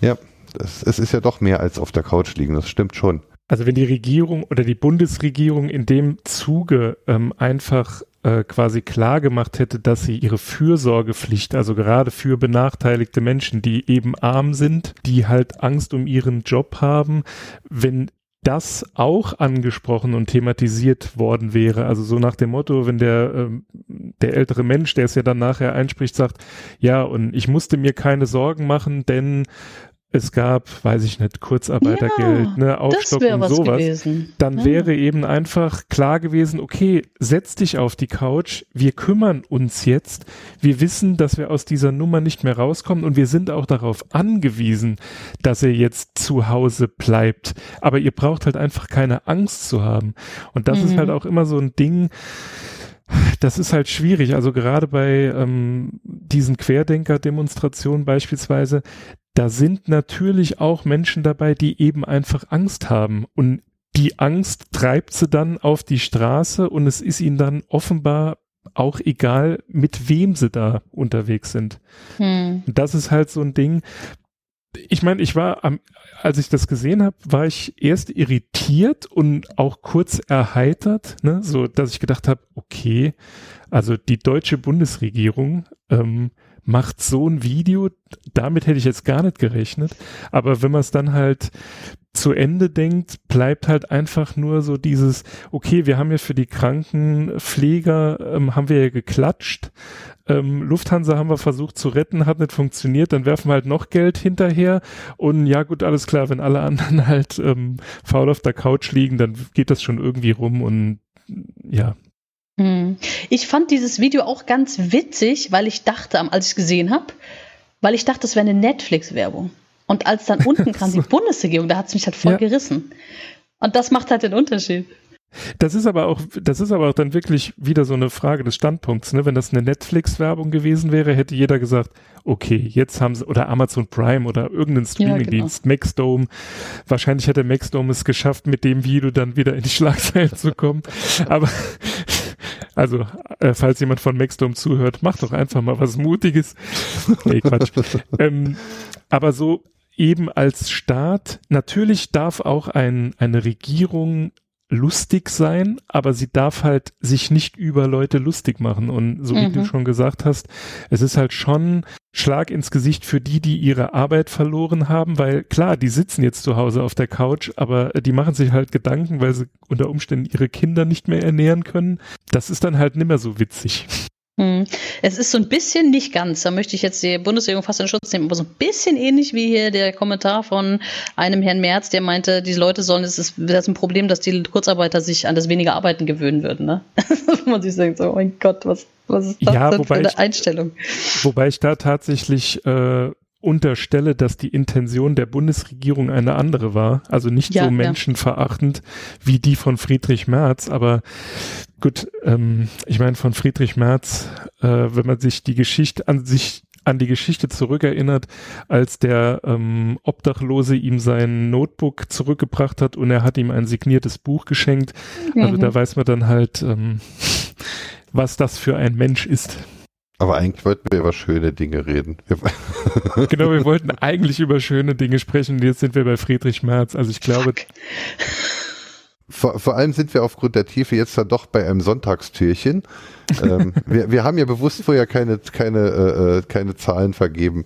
ja, das, es ist ja doch mehr als auf der Couch liegen, das stimmt schon. Also wenn die Regierung oder die Bundesregierung in dem Zuge ähm, einfach äh, quasi klar gemacht hätte, dass sie ihre Fürsorgepflicht, also gerade für benachteiligte Menschen, die eben arm sind, die halt Angst um ihren Job haben, wenn das auch angesprochen und thematisiert worden wäre. Also so nach dem Motto, wenn der, ähm, der ältere Mensch, der es ja dann nachher einspricht, sagt, ja, und ich musste mir keine Sorgen machen, denn es gab, weiß ich nicht, Kurzarbeitergeld, ja, ne, Aufstockung, sowas, gewesen. dann ja. wäre eben einfach klar gewesen, okay, setz dich auf die Couch, wir kümmern uns jetzt, wir wissen, dass wir aus dieser Nummer nicht mehr rauskommen und wir sind auch darauf angewiesen, dass er jetzt zu Hause bleibt. Aber ihr braucht halt einfach keine Angst zu haben. Und das mhm. ist halt auch immer so ein Ding, das ist halt schwierig. Also gerade bei ähm, diesen Querdenker-Demonstrationen beispielsweise, da sind natürlich auch Menschen dabei, die eben einfach Angst haben und die Angst treibt sie dann auf die Straße und es ist ihnen dann offenbar auch egal, mit wem sie da unterwegs sind. Hm. Das ist halt so ein Ding. Ich meine, ich war am, als ich das gesehen habe, war ich erst irritiert und auch kurz erheitert, ne, so dass ich gedacht habe, okay, also die deutsche Bundesregierung ähm, macht so ein Video, damit hätte ich jetzt gar nicht gerechnet. Aber wenn man es dann halt zu Ende denkt, bleibt halt einfach nur so dieses, okay, wir haben ja für die Krankenpfleger, ähm, haben wir ja geklatscht, ähm, Lufthansa haben wir versucht zu retten, hat nicht funktioniert, dann werfen wir halt noch Geld hinterher und ja gut, alles klar, wenn alle anderen (laughs) halt ähm, faul auf der Couch liegen, dann geht das schon irgendwie rum und ja. Ich fand dieses Video auch ganz witzig, weil ich dachte, als ich es gesehen habe, weil ich dachte, das wäre eine Netflix-Werbung. Und als dann (laughs) unten kam die Bundesregierung, da hat es mich halt voll ja. gerissen. Und das macht halt den Unterschied. Das ist aber auch, das ist aber auch dann wirklich wieder so eine Frage des Standpunkts. Ne? Wenn das eine Netflix-Werbung gewesen wäre, hätte jeder gesagt, okay, jetzt haben sie, oder Amazon Prime oder irgendein Streaming-Dienst, ja, genau. Maxdome. Wahrscheinlich hätte Maxdome es geschafft, mit dem Video dann wieder in die Schlagzeilen zu kommen. Aber also, äh, falls jemand von Maxdome zuhört, macht doch einfach mal was Mutiges. (laughs) nee, Quatsch. ähm, aber so eben als Staat, natürlich darf auch ein, eine Regierung lustig sein, aber sie darf halt sich nicht über Leute lustig machen. Und so wie mhm. du schon gesagt hast, es ist halt schon Schlag ins Gesicht für die, die ihre Arbeit verloren haben, weil klar, die sitzen jetzt zu Hause auf der Couch, aber die machen sich halt Gedanken, weil sie unter Umständen ihre Kinder nicht mehr ernähren können. Das ist dann halt nimmer so witzig. Hm. Es ist so ein bisschen nicht ganz, da möchte ich jetzt die Bundesregierung fast in Schutz nehmen, aber so ein bisschen ähnlich wie hier der Kommentar von einem Herrn Merz, der meinte, die Leute sollen, es ist das ist ein Problem, dass die Kurzarbeiter sich an das weniger Arbeiten gewöhnen würden. Ne? (laughs) Wo man sich denkt, so, oh mein Gott, was, was ist das ja, für eine ich, Einstellung? Wobei ich da tatsächlich äh, unterstelle, dass die Intention der Bundesregierung eine andere war, also nicht ja, so menschenverachtend ja. wie die von Friedrich Merz, aber gut, ähm, ich meine von Friedrich Merz, äh, wenn man sich die Geschichte an sich an die Geschichte zurückerinnert, als der ähm, Obdachlose ihm sein Notebook zurückgebracht hat und er hat ihm ein signiertes Buch geschenkt. Mhm. Also da weiß man dann halt, ähm, was das für ein Mensch ist. Aber eigentlich wollten wir über schöne Dinge reden. (laughs) genau, wir wollten eigentlich über schöne Dinge sprechen und jetzt sind wir bei Friedrich Merz. Also ich glaube. Vor, vor allem sind wir aufgrund der Tiefe jetzt dann doch bei einem Sonntagstürchen. ähm, (laughs) wir, wir haben ja bewusst vorher keine, keine, äh, äh, keine Zahlen vergeben,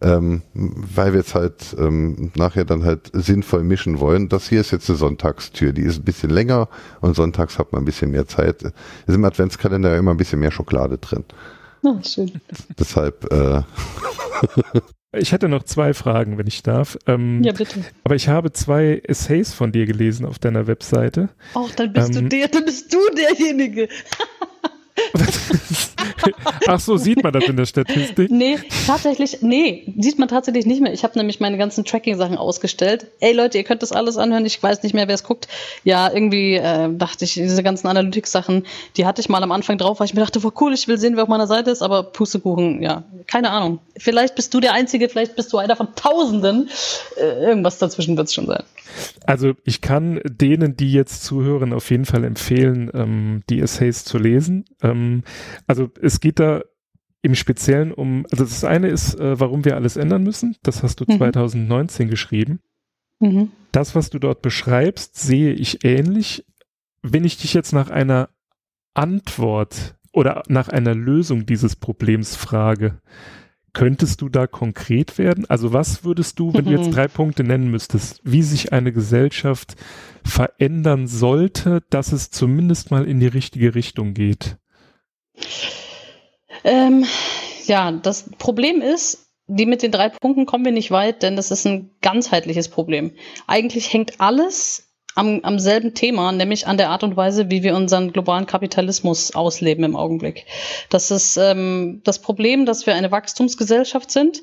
ähm, weil wir jetzt halt ähm, nachher dann halt sinnvoll mischen wollen. Das hier ist jetzt eine Sonntagstür, die ist ein bisschen länger und sonntags hat man ein bisschen mehr Zeit. Es ist im Adventskalender immer ein bisschen mehr Schokolade drin. Oh, schön. Deshalb. Äh (laughs) ich hätte noch zwei Fragen, wenn ich darf. Ähm, ja, bitte. Aber ich habe zwei Essays von dir gelesen auf deiner Webseite. Ach, dann bist ähm, du der, dann bist du derjenige. (laughs) (laughs) Ach so, sieht man das in der Statistik? Nee, tatsächlich, nee, sieht man tatsächlich nicht mehr. Ich habe nämlich meine ganzen Tracking-Sachen ausgestellt. Ey Leute, ihr könnt das alles anhören, ich weiß nicht mehr, wer es guckt. Ja, irgendwie äh, dachte ich, diese ganzen Analytics-Sachen, die hatte ich mal am Anfang drauf, weil ich mir dachte, war cool, ich will sehen, wer auf meiner Seite ist, aber Pustekuchen, ja, keine Ahnung. Vielleicht bist du der Einzige, vielleicht bist du einer von Tausenden. Äh, irgendwas dazwischen wird es schon sein. Also ich kann denen, die jetzt zuhören, auf jeden Fall empfehlen, ähm, die Essays zu lesen. Ähm, also es geht da im Speziellen um, also das eine ist, äh, warum wir alles ändern müssen. Das hast du mhm. 2019 geschrieben. Mhm. Das, was du dort beschreibst, sehe ich ähnlich. Wenn ich dich jetzt nach einer Antwort oder nach einer Lösung dieses Problems frage, Könntest du da konkret werden? Also was würdest du, wenn du jetzt drei Punkte nennen müsstest, wie sich eine Gesellschaft verändern sollte, dass es zumindest mal in die richtige Richtung geht? Ähm, ja, das Problem ist, die mit den drei Punkten kommen wir nicht weit, denn das ist ein ganzheitliches Problem. Eigentlich hängt alles am, am selben Thema, nämlich an der Art und Weise, wie wir unseren globalen Kapitalismus ausleben im Augenblick. Das ist ähm, das Problem, dass wir eine Wachstumsgesellschaft sind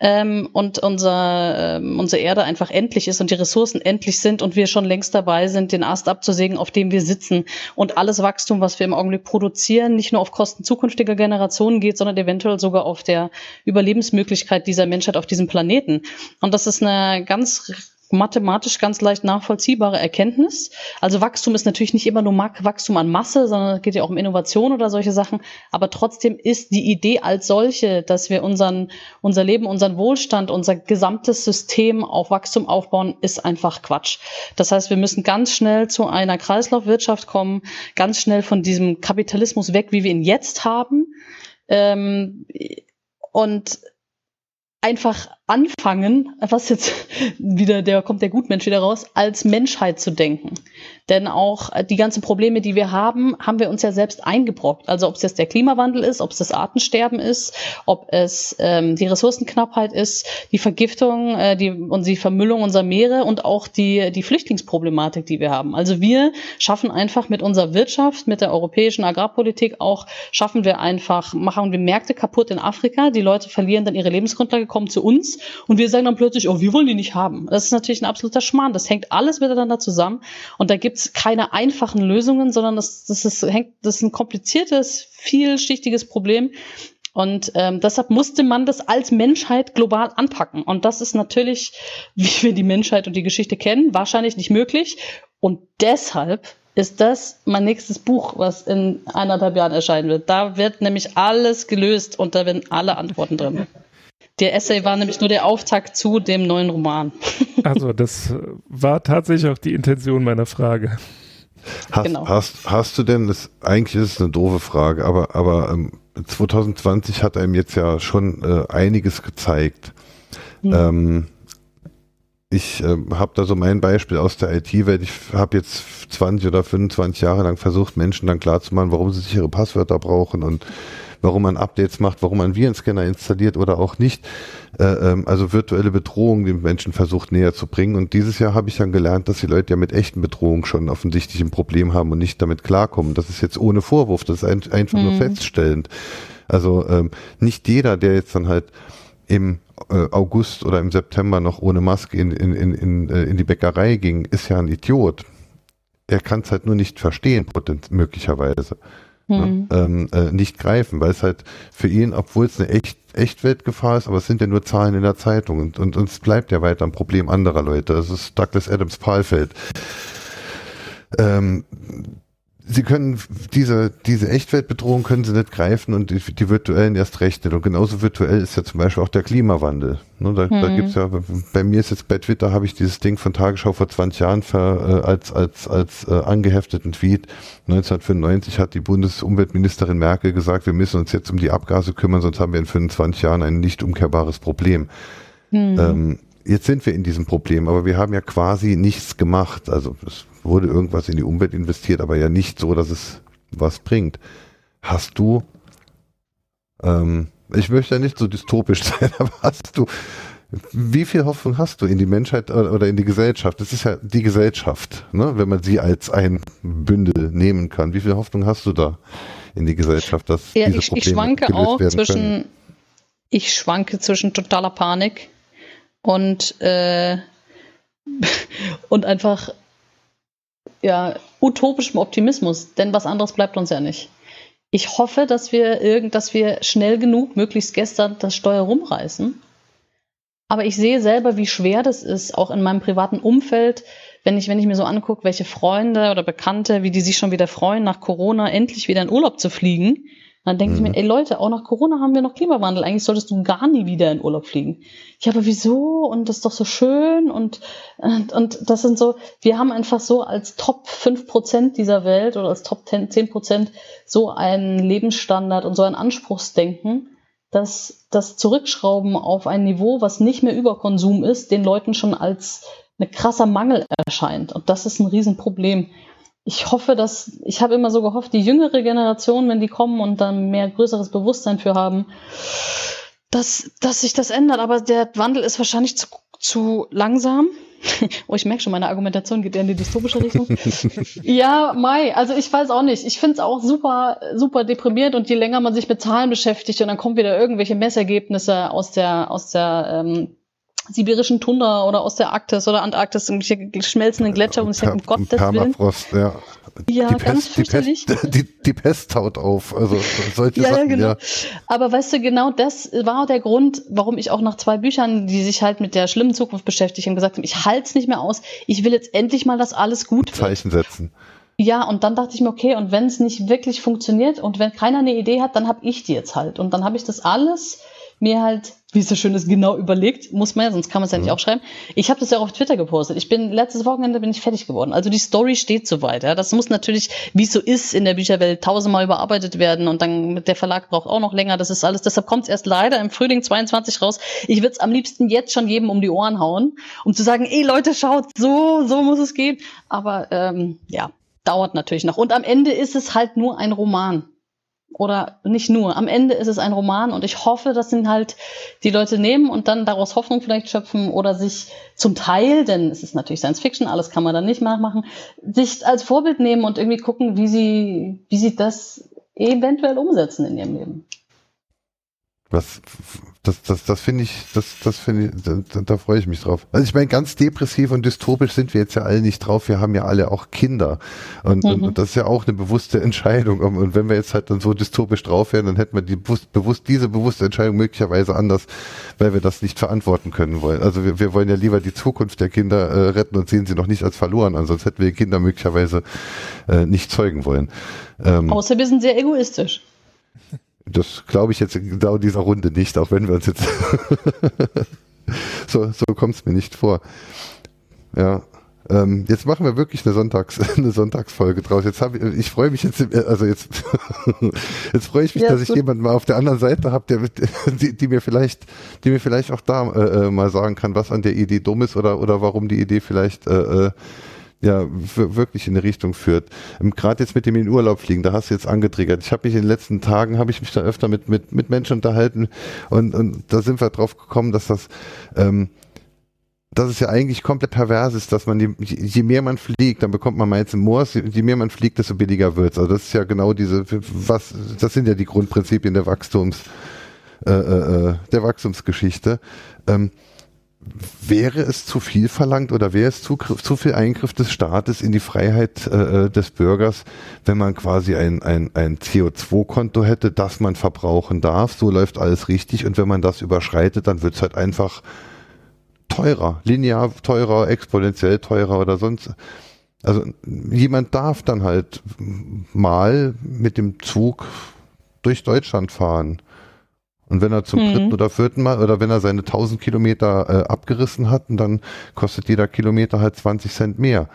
ähm, und unser, ähm, unsere Erde einfach endlich ist und die Ressourcen endlich sind und wir schon längst dabei sind, den Ast abzusägen, auf dem wir sitzen. Und alles Wachstum, was wir im Augenblick produzieren, nicht nur auf Kosten zukünftiger Generationen geht, sondern eventuell sogar auf der Überlebensmöglichkeit dieser Menschheit auf diesem Planeten. Und das ist eine ganz mathematisch ganz leicht nachvollziehbare Erkenntnis. Also Wachstum ist natürlich nicht immer nur Wachstum an Masse, sondern es geht ja auch um Innovation oder solche Sachen. Aber trotzdem ist die Idee als solche, dass wir unseren, unser Leben, unseren Wohlstand, unser gesamtes System auf Wachstum aufbauen, ist einfach Quatsch. Das heißt, wir müssen ganz schnell zu einer Kreislaufwirtschaft kommen, ganz schnell von diesem Kapitalismus weg, wie wir ihn jetzt haben. Ähm, und einfach anfangen, was jetzt (laughs) wieder, der kommt der Gutmensch wieder raus, als Menschheit zu denken. Denn auch äh, die ganzen Probleme, die wir haben, haben wir uns ja selbst eingebrockt. Also ob es jetzt der Klimawandel ist, ob es das Artensterben ist, ob es ähm, die Ressourcenknappheit ist, die Vergiftung äh, die, und die Vermüllung unserer Meere und auch die, die Flüchtlingsproblematik, die wir haben. Also wir schaffen einfach mit unserer Wirtschaft, mit der europäischen Agrarpolitik auch, schaffen wir einfach, machen wir Märkte kaputt in Afrika. Die Leute verlieren dann ihre Lebensgrundlage, kommen zu uns und wir sagen dann plötzlich, oh, wir wollen die nicht haben. Das ist natürlich ein absoluter Schmarrn. Das hängt alles miteinander zusammen und da gibt es keine einfachen Lösungen, sondern das, das, ist, hängt, das ist ein kompliziertes, vielschichtiges Problem. Und ähm, deshalb musste man das als Menschheit global anpacken. Und das ist natürlich, (laughs) wie wir die Menschheit und die Geschichte kennen, wahrscheinlich nicht möglich. Und deshalb ist das mein nächstes Buch, was in eineinhalb Jahren erscheinen wird. Da wird nämlich alles gelöst und da werden alle Antworten drin. Der Essay war nämlich nur der Auftakt zu dem neuen Roman. (laughs) Also, das war tatsächlich auch die Intention meiner Frage. Hast, genau. hast, hast du denn, das, eigentlich ist es eine doofe Frage, aber, aber ähm, 2020 hat einem jetzt ja schon äh, einiges gezeigt. Mhm. Ähm, ich äh, habe da so mein Beispiel aus der IT-Welt. Ich habe jetzt 20 oder 25 Jahre lang versucht, Menschen dann klarzumachen, warum sie sichere Passwörter brauchen und warum man Updates macht, warum man Virenscanner installiert oder auch nicht. Äh, ähm, also virtuelle Bedrohungen den Menschen versucht näher zu bringen. Und dieses Jahr habe ich dann gelernt, dass die Leute ja mit echten Bedrohungen schon offensichtlich ein Problem haben und nicht damit klarkommen. Das ist jetzt ohne Vorwurf, das ist ein, einfach mhm. nur feststellend. Also ähm, nicht jeder, der jetzt dann halt im äh, August oder im September noch ohne Maske in, in, in, in, äh, in die Bäckerei ging, ist ja ein Idiot. Er kann es halt nur nicht verstehen, möglicherweise. Hm. Ähm, äh, nicht greifen, weil es halt für ihn, obwohl es eine echt, Echtweltgefahr ist, aber es sind ja nur Zahlen in der Zeitung und, und, und es bleibt ja weiter ein Problem anderer Leute. Das ist Douglas Adams Palfeld. Ähm, sie können diese, diese Echtweltbedrohung können sie nicht greifen und die, die virtuellen erst recht nicht. Und genauso virtuell ist ja zum Beispiel auch der Klimawandel. Ne, da, hm. da gibt's ja, bei mir ist jetzt bei Twitter habe ich dieses Ding von Tagesschau vor 20 Jahren ver, äh, als, als, als äh, angehefteten Tweet. 1995 hat die Bundesumweltministerin Merkel gesagt, wir müssen uns jetzt um die Abgase kümmern, sonst haben wir in 25 Jahren ein nicht umkehrbares Problem. Hm. Ähm, jetzt sind wir in diesem Problem, aber wir haben ja quasi nichts gemacht. Also es wurde irgendwas in die Umwelt investiert, aber ja nicht so, dass es was bringt. Hast du, ähm, ich möchte ja nicht so dystopisch (laughs) sein, aber hast du, wie viel Hoffnung hast du in die Menschheit oder in die Gesellschaft? Das ist ja die Gesellschaft, ne? wenn man sie als ein Bündel nehmen kann. Wie viel Hoffnung hast du da in die Gesellschaft, dass ja, diese ich, Probleme ich schwanke auch zwischen, können? ich schwanke zwischen totaler Panik und äh, (laughs) und einfach ja, utopischem Optimismus, denn was anderes bleibt uns ja nicht. Ich hoffe, dass wir irgend, dass wir schnell genug, möglichst gestern, das Steuer rumreißen. Aber ich sehe selber, wie schwer das ist, auch in meinem privaten Umfeld, wenn ich, wenn ich mir so angucke, welche Freunde oder Bekannte, wie die sich schon wieder freuen, nach Corona endlich wieder in Urlaub zu fliegen dann denke mhm. ich mir, ey Leute, auch nach Corona haben wir noch Klimawandel. Eigentlich solltest du gar nie wieder in Urlaub fliegen. Ja, aber wieso? Und das ist doch so schön. Und, und, und das sind so, wir haben einfach so als Top 5% dieser Welt oder als Top 10, 10% so einen Lebensstandard und so ein Anspruchsdenken, dass das Zurückschrauben auf ein Niveau, was nicht mehr Überkonsum ist, den Leuten schon als ein krasser Mangel erscheint. Und das ist ein Riesenproblem ich hoffe, dass, ich habe immer so gehofft, die jüngere Generation, wenn die kommen und dann mehr größeres Bewusstsein für haben, dass, dass sich das ändert. Aber der Wandel ist wahrscheinlich zu, zu langsam. (laughs) oh, ich merke schon, meine Argumentation geht eher in die dystopische Richtung. (laughs) ja, Mai, also ich weiß auch nicht. Ich finde es auch super, super deprimiert und je länger man sich mit Zahlen beschäftigt und dann kommen wieder irgendwelche Messergebnisse aus der, aus der ähm, sibirischen Tundra oder aus der Arktis oder Antarktis, irgendwelche schmelzenden Gletscher und ich denke, um Gottes Permafrost, Willen. ja. Ja, die ganz Pest, fürchterlich. Die Pest, (laughs) die, die Pest haut auf, also solche ja, Sachen, ja, genau. Ja. Aber weißt du, genau das war der Grund, warum ich auch nach zwei Büchern, die sich halt mit der schlimmen Zukunft beschäftigt haben, gesagt habe, ich halte es nicht mehr aus, ich will jetzt endlich mal, dass alles gut wird. Zeichen setzen. Ja, und dann dachte ich mir, okay, und wenn es nicht wirklich funktioniert und wenn keiner eine Idee hat, dann habe ich die jetzt halt. Und dann habe ich das alles mir halt, wie es so schön ist, genau überlegt, muss man ja, sonst kann man es ja nicht mhm. aufschreiben. Ich habe das ja auch auf Twitter gepostet. Ich bin letztes Wochenende bin ich fertig geworden. Also die Story steht soweit. Ja. Das muss natürlich, wie es so ist in der Bücherwelt, tausendmal überarbeitet werden und dann der Verlag braucht auch noch länger. Das ist alles. Deshalb kommt es erst leider im Frühling 22 raus. Ich würde es am liebsten jetzt schon jedem um die Ohren hauen, um zu sagen, ey Leute, schaut, so, so muss es gehen. Aber ähm, ja, dauert natürlich noch. Und am Ende ist es halt nur ein Roman oder nicht nur. Am Ende ist es ein Roman und ich hoffe, dass ihn halt die Leute nehmen und dann daraus Hoffnung vielleicht schöpfen oder sich zum Teil, denn es ist natürlich Science Fiction, alles kann man dann nicht nachmachen, sich als Vorbild nehmen und irgendwie gucken, wie sie, wie sie das eventuell umsetzen in ihrem Leben. Was, das, das, das finde ich, das, das finde ich, da, da freue ich mich drauf. Also ich meine, ganz depressiv und dystopisch sind wir jetzt ja alle nicht drauf. Wir haben ja alle auch Kinder. Und, mhm. und das ist ja auch eine bewusste Entscheidung. Und wenn wir jetzt halt dann so dystopisch drauf wären, dann hätten wir die bewusst, bewusst diese bewusste Entscheidung möglicherweise anders, weil wir das nicht verantworten können wollen. Also wir, wir wollen ja lieber die Zukunft der Kinder äh, retten und sehen sie noch nicht als verloren an, sonst hätten wir Kinder möglicherweise äh, nicht zeugen wollen. Ähm, Außer wir sind sehr egoistisch. Das glaube ich jetzt genau in dieser Runde nicht, auch wenn wir uns jetzt (laughs) so, so kommt es mir nicht vor. Ja. Ähm, jetzt machen wir wirklich eine Sonntags (laughs) eine Sonntagsfolge draus. Jetzt habe ich, ich freue mich jetzt, also jetzt (laughs) jetzt freue ich mich, ja, dass ich gut. jemanden mal auf der anderen Seite habe, der die, die mir vielleicht, die mir vielleicht auch da äh, äh, mal sagen kann, was an der Idee dumm ist oder oder warum die Idee vielleicht äh, äh ja wirklich in eine Richtung führt. Ähm, Gerade jetzt mit dem in Urlaub fliegen, da hast du jetzt angetriggert. Ich habe mich in den letzten Tagen habe ich mich da öfter mit mit mit Menschen unterhalten und und da sind wir drauf gekommen, dass das ähm, dass es ja eigentlich komplett pervers ist, dass man je, je mehr man fliegt, dann bekommt man meins im Moors, je mehr man fliegt, desto billiger wird's. Also das ist ja genau diese, was, das sind ja die Grundprinzipien der Wachstums, äh, äh, äh, der Wachstumsgeschichte. Ähm, wäre es zu viel verlangt oder wäre es zu, zu viel Eingriff des Staates in die Freiheit äh, äh des Bürgers, wenn man quasi ein, ein, ein CO2-Konto hätte, das man verbrauchen darf, so läuft alles richtig und wenn man das überschreitet, dann wird's halt einfach teurer, linear teurer, exponentiell teurer oder sonst. Also jemand darf dann halt mal mit dem Zug durch Deutschland fahren. Und wenn er zum mhm. dritten oder vierten Mal oder wenn er seine 1000 Kilometer äh, abgerissen hat, dann kostet jeder Kilometer halt 20 Cent mehr.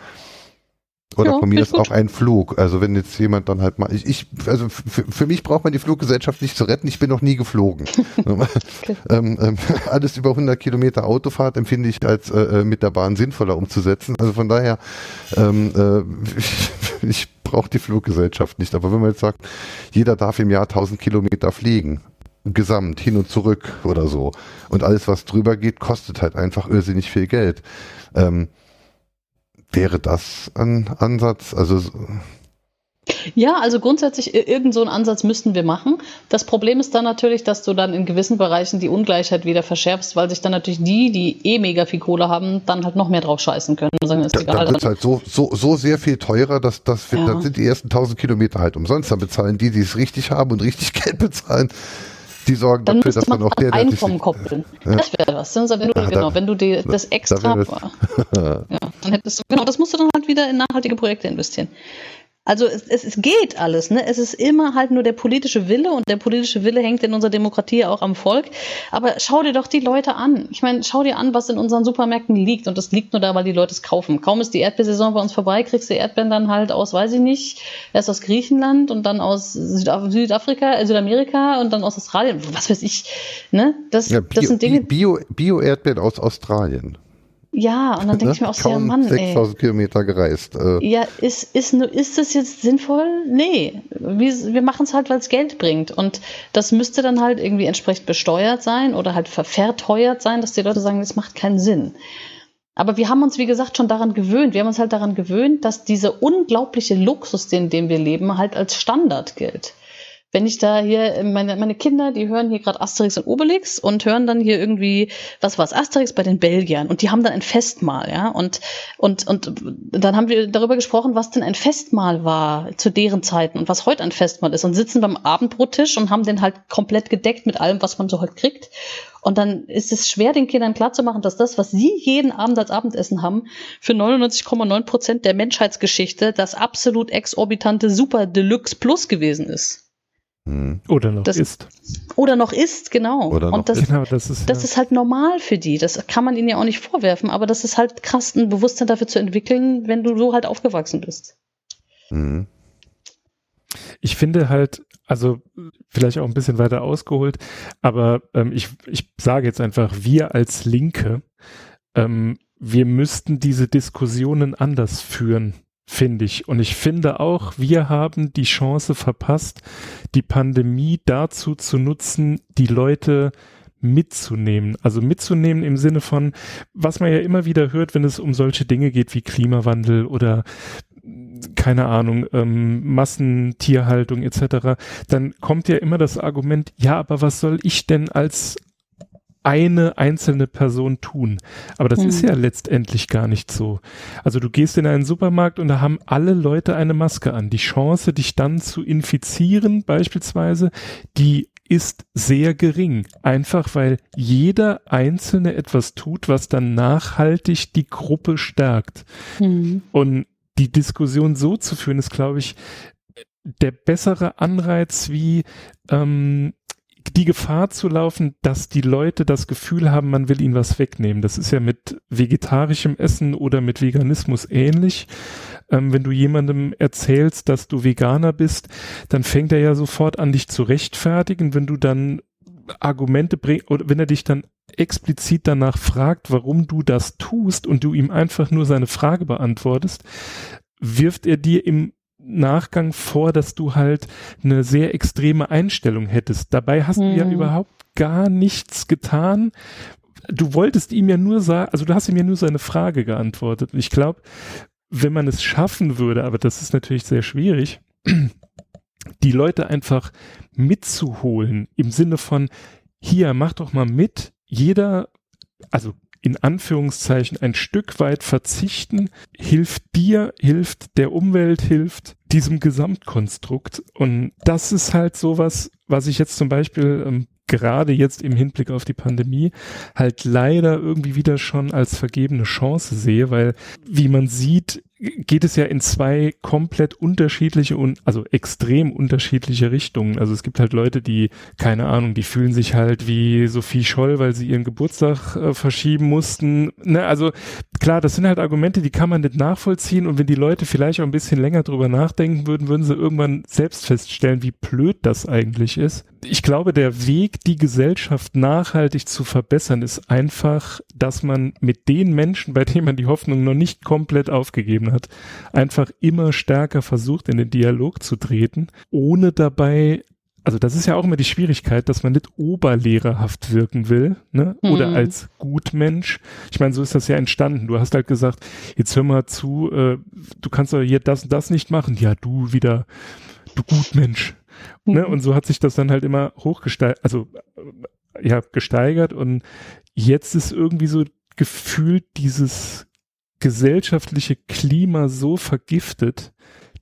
Oder ja, von mir ist auch ein Flug. Also wenn jetzt jemand dann halt mal, ich, ich also für mich braucht man die Fluggesellschaft nicht zu retten. Ich bin noch nie geflogen. (laughs) okay. ähm, ähm, (laughs) alles über 100 Kilometer Autofahrt empfinde ich als äh, äh, mit der Bahn sinnvoller umzusetzen. Also von daher, ähm, äh, ich, (laughs) ich brauche die Fluggesellschaft nicht. Aber wenn man jetzt sagt, jeder darf im Jahr 1000 Kilometer fliegen, gesamt hin und zurück oder so, und alles was drüber geht, kostet halt einfach irrsinnig viel Geld. Ähm, Wäre das ein Ansatz? Also ja, also grundsätzlich irgend so einen Ansatz müssten wir machen. Das Problem ist dann natürlich, dass du dann in gewissen Bereichen die Ungleichheit wieder verschärfst, weil sich dann natürlich die, die eh mega viel Kohle haben, dann halt noch mehr drauf scheißen können. Sagen, ist da, egal. Dann wird halt so, so, so sehr viel teurer, dass, dass wir, ja. dann sind die ersten 1000 Kilometer halt umsonst. Dann bezahlen die, die es richtig haben und richtig (laughs) Geld bezahlen, die sorgen dann dafür, dass man auch der Einkommen sich, koppeln. Ja. Das wäre was. Wenn du, ja, genau, wenn du die, das extra, da (laughs) ja, dann hättest du, genau, das musst du dann halt wieder in nachhaltige Projekte investieren. Also es, es, es geht alles, ne? Es ist immer halt nur der politische Wille und der politische Wille hängt in unserer Demokratie auch am Volk. Aber schau dir doch die Leute an. Ich meine, schau dir an, was in unseren Supermärkten liegt und das liegt nur da, weil die Leute es kaufen. Kaum ist die Erdbeersaison bei uns vorbei, kriegst du Erdbeeren dann halt aus, weiß ich nicht, erst aus Griechenland und dann aus Südaf Südafrika, äh, Südamerika und dann aus Australien, was weiß ich, ne? Das, ja, Bio, das sind Dinge. Bio, Bio-Erdbeeren aus Australien. Ja, und dann denke ich mir auch so, ja Mann, 6000 Kilometer gereist. Äh. Ja, ist, ist, ist das jetzt sinnvoll? Nee. Wir, wir machen es halt, weil es Geld bringt. Und das müsste dann halt irgendwie entsprechend besteuert sein oder halt verteuert sein, dass die Leute sagen, das macht keinen Sinn. Aber wir haben uns, wie gesagt, schon daran gewöhnt. Wir haben uns halt daran gewöhnt, dass dieser unglaubliche Luxus, in dem wir leben, halt als Standard gilt wenn ich da hier, meine, meine Kinder, die hören hier gerade Asterix und Obelix und hören dann hier irgendwie, was war's, Asterix bei den Belgiern. Und die haben dann ein Festmahl, ja, und, und, und dann haben wir darüber gesprochen, was denn ein Festmahl war zu deren Zeiten und was heute ein Festmahl ist. Und sitzen beim Abendbrottisch und haben den halt komplett gedeckt mit allem, was man so heute kriegt. Und dann ist es schwer, den Kindern klarzumachen, dass das, was sie jeden Abend als Abendessen haben, für 99,9 Prozent der Menschheitsgeschichte das absolut exorbitante Super Deluxe Plus gewesen ist. Mhm. Oder noch das, ist. Oder noch ist, genau. Oder und das, genau, das, ist, das ja. ist halt normal für die. Das kann man ihnen ja auch nicht vorwerfen, aber das ist halt krass, ein Bewusstsein dafür zu entwickeln, wenn du so halt aufgewachsen bist. Mhm. Ich finde halt, also vielleicht auch ein bisschen weiter ausgeholt, aber ähm, ich, ich sage jetzt einfach, wir als Linke, ähm, wir müssten diese Diskussionen anders führen finde ich. Und ich finde auch, wir haben die Chance verpasst, die Pandemie dazu zu nutzen, die Leute mitzunehmen. Also mitzunehmen im Sinne von, was man ja immer wieder hört, wenn es um solche Dinge geht wie Klimawandel oder keine Ahnung, ähm, Massentierhaltung etc., dann kommt ja immer das Argument, ja, aber was soll ich denn als eine einzelne Person tun. Aber das hm. ist ja letztendlich gar nicht so. Also du gehst in einen Supermarkt und da haben alle Leute eine Maske an. Die Chance, dich dann zu infizieren beispielsweise, die ist sehr gering. Einfach weil jeder Einzelne etwas tut, was dann nachhaltig die Gruppe stärkt. Mhm. Und die Diskussion so zu führen, ist, glaube ich, der bessere Anreiz wie ähm, die Gefahr zu laufen, dass die Leute das Gefühl haben, man will ihnen was wegnehmen. Das ist ja mit vegetarischem Essen oder mit Veganismus ähnlich. Ähm, wenn du jemandem erzählst, dass du Veganer bist, dann fängt er ja sofort an, dich zu rechtfertigen. Wenn du dann Argumente bringst oder wenn er dich dann explizit danach fragt, warum du das tust und du ihm einfach nur seine Frage beantwortest, wirft er dir im Nachgang vor, dass du halt eine sehr extreme Einstellung hättest. Dabei hast hm. du ja mhm. überhaupt gar nichts getan. Du wolltest ihm ja nur sagen, also du hast ihm ja nur seine Frage geantwortet. Und ich glaube, wenn man es schaffen würde, aber das ist natürlich sehr schwierig, (clears throat) die Leute einfach mitzuholen im Sinne von, hier, mach doch mal mit, jeder, also in Anführungszeichen ein Stück weit verzichten, hilft dir, hilft der Umwelt, hilft diesem Gesamtkonstrukt. Und das ist halt sowas, was ich jetzt zum Beispiel ähm, gerade jetzt im Hinblick auf die Pandemie halt leider irgendwie wieder schon als vergebene Chance sehe, weil wie man sieht, geht es ja in zwei komplett unterschiedliche und also extrem unterschiedliche Richtungen. Also es gibt halt Leute, die keine Ahnung, die fühlen sich halt wie Sophie Scholl, weil sie ihren Geburtstag äh, verschieben mussten. Ne, also klar, das sind halt Argumente, die kann man nicht nachvollziehen und wenn die Leute vielleicht auch ein bisschen länger drüber nachdenken würden, würden sie irgendwann selbst feststellen, wie blöd das eigentlich ist. Ich glaube, der Weg, die Gesellschaft nachhaltig zu verbessern, ist einfach, dass man mit den Menschen, bei denen man die Hoffnung noch nicht komplett aufgegeben hat, einfach immer stärker versucht, in den Dialog zu treten, ohne dabei also das ist ja auch immer die Schwierigkeit, dass man nicht oberlehrerhaft wirken will, ne? Oder mhm. als Gutmensch. Ich meine, so ist das ja entstanden. Du hast halt gesagt, jetzt hör mal zu, äh, du kannst doch hier das und das nicht machen. Ja, du wieder, du Gutmensch. Mhm. Ne? Und so hat sich das dann halt immer hochgesteigert, also äh, ja, gesteigert und jetzt ist irgendwie so gefühlt dieses gesellschaftliche Klima so vergiftet,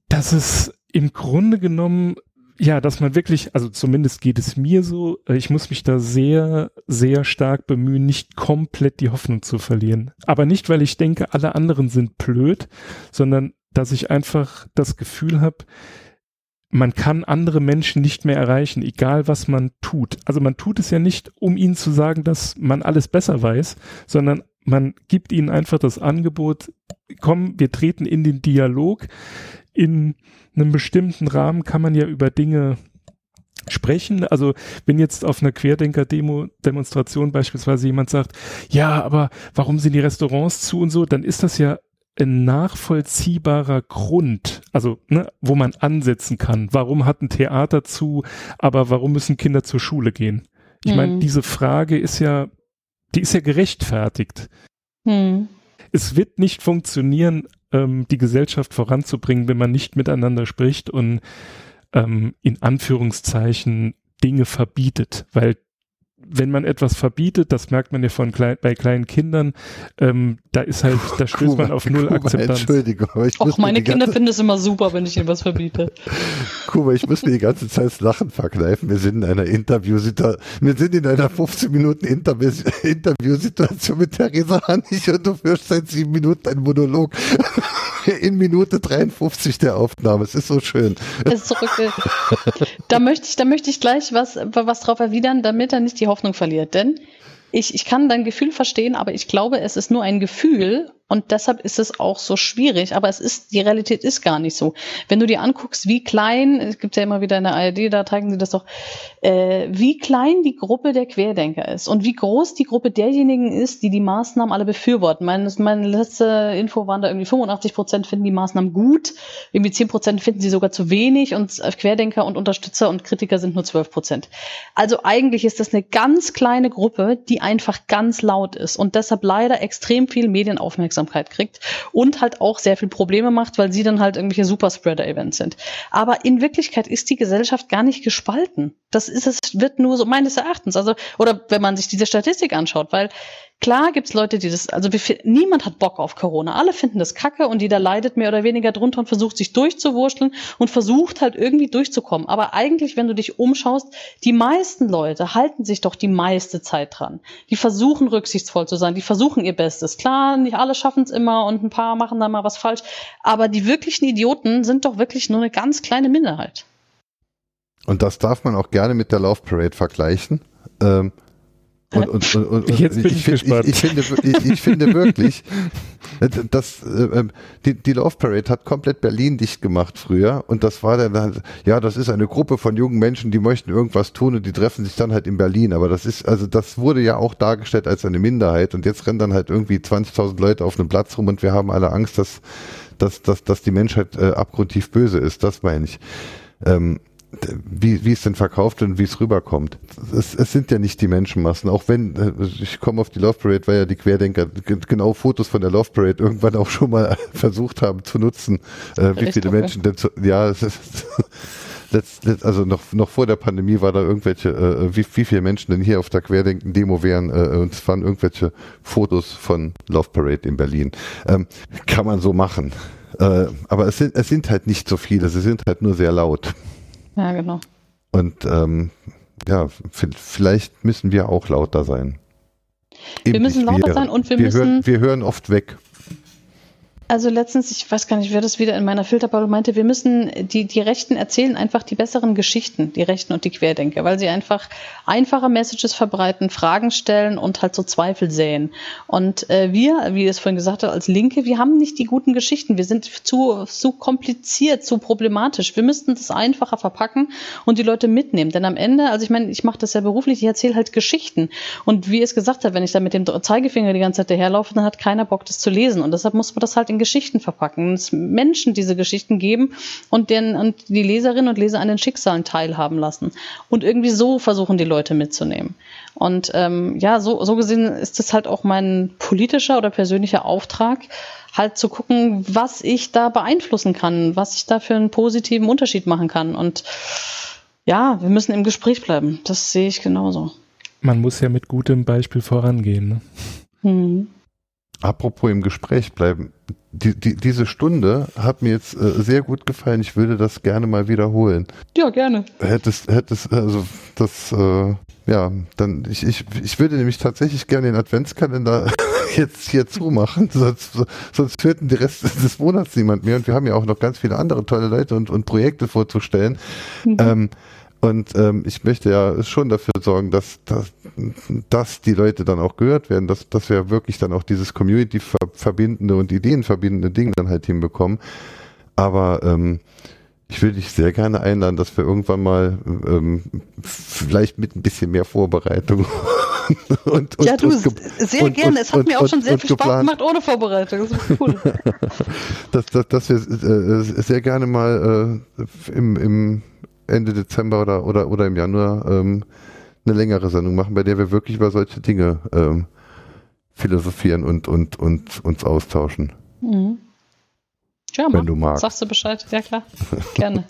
dass es im Grunde genommen, ja, dass man wirklich, also zumindest geht es mir so, äh, ich muss mich da sehr, sehr stark bemühen, nicht komplett die Hoffnung zu verlieren. Aber nicht, weil ich denke, alle anderen sind blöd, sondern dass ich einfach das Gefühl habe, man kann andere Menschen nicht mehr erreichen, egal was man tut. Also man tut es ja nicht, um ihnen zu sagen, dass man alles besser weiß, sondern man gibt ihnen einfach das Angebot, komm, wir treten in den Dialog. In einem bestimmten Rahmen kann man ja über Dinge sprechen. Also wenn jetzt auf einer Querdenker-Demo, Demonstration beispielsweise jemand sagt, ja, aber warum sind die Restaurants zu und so, dann ist das ja ein nachvollziehbarer Grund, also ne, wo man ansetzen kann. Warum hat ein Theater zu, aber warum müssen Kinder zur Schule gehen? Ich mhm. meine, diese Frage ist ja die ist ja gerechtfertigt. Hm. Es wird nicht funktionieren, ähm, die Gesellschaft voranzubringen, wenn man nicht miteinander spricht und ähm, in Anführungszeichen Dinge verbietet, weil wenn man etwas verbietet, das merkt man ja von klein, bei kleinen Kindern, ähm, da ist halt, da stößt Kuba, man auf null Kuba, Akzeptanz. Entschuldigung, aber ich Auch meine Kinder finden es immer super, wenn ich ihnen was verbiete. (laughs) Kuba, ich muss mir die ganze Zeit das Lachen verkneifen. Wir sind in einer Interviewsituation, wir sind in einer 15 Minuten Interview Interviewsituation mit Theresa Hannig und du führst seit sieben Minuten einen Monolog (laughs) in Minute 53 der Aufnahme. Es ist so schön. Ist da möchte ich, da möchte ich gleich was, was drauf erwidern, damit er nicht die Hoffnung verliert. Denn ich, ich kann dein Gefühl verstehen, aber ich glaube, es ist nur ein Gefühl und deshalb ist es auch so schwierig. Aber es ist, die Realität ist gar nicht so. Wenn du dir anguckst, wie klein, es gibt ja immer wieder eine ARD, da zeigen sie das doch, äh, wie klein die Gruppe der Querdenker ist und wie groß die Gruppe derjenigen ist, die die Maßnahmen alle befürworten. Meine, meine letzte Info waren da irgendwie 85 Prozent finden die Maßnahmen gut, irgendwie 10 Prozent finden sie sogar zu wenig und Querdenker und Unterstützer und Kritiker sind nur 12 Prozent. Also eigentlich ist das eine ganz kleine Gruppe, die einfach ganz laut ist und deshalb leider extrem viel Medienaufmerksamkeit Aufmerksamkeit kriegt und halt auch sehr viel Probleme macht, weil sie dann halt irgendwelche Superspreader-Events sind. Aber in Wirklichkeit ist die Gesellschaft gar nicht gespalten. Das ist es, wird nur so meines Erachtens. Also, oder wenn man sich diese Statistik anschaut, weil Klar gibt's Leute, die das, also wir, niemand hat Bock auf Corona. Alle finden das kacke und jeder leidet mehr oder weniger drunter und versucht sich durchzuwurschteln und versucht halt irgendwie durchzukommen. Aber eigentlich, wenn du dich umschaust, die meisten Leute halten sich doch die meiste Zeit dran. Die versuchen rücksichtsvoll zu sein, die versuchen ihr Bestes. Klar, nicht alle schaffen es immer und ein paar machen da mal was falsch. Aber die wirklichen Idioten sind doch wirklich nur eine ganz kleine Minderheit. Und das darf man auch gerne mit der Love Parade vergleichen. Ähm, und, und, und, und, Jetzt bin ich, ich gespannt. Ich, ich, finde, ich, ich finde wirklich, (laughs) das, äh, die, die Love Parade hat komplett Berlin dicht gemacht früher und das war dann, ja, das ist eine Gruppe von jungen Menschen, die möchten irgendwas tun und die treffen sich dann halt in Berlin. Aber das ist, also das wurde ja auch dargestellt als eine Minderheit und jetzt rennen dann halt irgendwie 20.000 Leute auf einem Platz rum und wir haben alle Angst, dass, dass, dass, dass die Menschheit äh, abgrundtief böse ist. Das meine ich. Ähm, wie, wie es denn verkauft und wie es rüberkommt. Es, es sind ja nicht die Menschenmassen, auch wenn, äh, ich komme auf die Love Parade, weil ja die Querdenker genau Fotos von der Love Parade irgendwann auch schon mal (laughs) versucht haben zu nutzen, äh, wie viele Menschen denn zu, ja, es ist, (laughs) letzt, letzt, also noch, noch vor der Pandemie war da irgendwelche, äh, wie, wie viele Menschen denn hier auf der Querdenken-Demo wären äh, und es waren irgendwelche Fotos von Love Parade in Berlin. Ähm, kann man so machen. Äh, aber es sind, es sind halt nicht so viele, sie sind halt nur sehr laut. Ja, genau. Und ähm, ja, vielleicht müssen wir auch lauter sein. Eben wir müssen lauter wir, sein und wir, wir müssen. Hören, wir hören oft weg. Also letztens, ich weiß gar nicht, wer das wieder in meiner Filterbubble meinte, wir müssen, die, die Rechten erzählen einfach die besseren Geschichten, die Rechten und die Querdenker, weil sie einfach einfache Messages verbreiten, Fragen stellen und halt so Zweifel säen. Und äh, wir, wie es vorhin gesagt hat, als Linke, wir haben nicht die guten Geschichten. Wir sind zu, zu kompliziert, zu problematisch. Wir müssten das einfacher verpacken und die Leute mitnehmen. Denn am Ende, also ich meine, ich mache das ja beruflich, ich erzähle halt Geschichten. Und wie es gesagt hat, wenn ich da mit dem Zeigefinger die ganze Zeit daherlaufe, dann hat keiner Bock, das zu lesen. Und deshalb muss man das halt in Geschichten verpacken, es Menschen diese Geschichten geben und, den, und die Leserinnen und Leser an den Schicksalen teilhaben lassen. Und irgendwie so versuchen die Leute mitzunehmen. Und ähm, ja, so, so gesehen ist das halt auch mein politischer oder persönlicher Auftrag, halt zu gucken, was ich da beeinflussen kann, was ich da für einen positiven Unterschied machen kann. Und ja, wir müssen im Gespräch bleiben. Das sehe ich genauso. Man muss ja mit gutem Beispiel vorangehen. Ne? Mhm. Apropos im Gespräch bleiben, die, die, diese Stunde hat mir jetzt äh, sehr gut gefallen. Ich würde das gerne mal wiederholen. Ja, gerne. Hättest, hättest, also das, äh, ja, dann, ich, ich, ich würde nämlich tatsächlich gerne den Adventskalender (laughs) jetzt hier zumachen, sonst, sonst hört den Rest des Monats niemand mehr. Und wir haben ja auch noch ganz viele andere tolle Leute und, und Projekte vorzustellen. Mhm. Ähm, und ähm, ich möchte ja schon dafür sorgen, dass, dass, dass die Leute dann auch gehört werden, dass, dass wir wirklich dann auch dieses Community-verbindende und Ideenverbindende Ding dann halt hinbekommen. Aber ähm, ich würde dich sehr gerne einladen, dass wir irgendwann mal ähm, vielleicht mit ein bisschen mehr Vorbereitung (laughs) und, und, ja, du, und, sehr und, gerne. es hat mir auch schon sehr viel Spaß gemacht ohne Vorbereitung. Das ist cool. (laughs) dass, dass, dass wir äh, sehr gerne mal äh, im, im Ende Dezember oder, oder, oder im Januar ähm, eine längere Sendung machen, bei der wir wirklich über solche Dinge ähm, philosophieren und, und, und uns austauschen. Mhm. Ja, wenn du magst. Sagst du Bescheid? Ja, klar. (laughs) Gerne.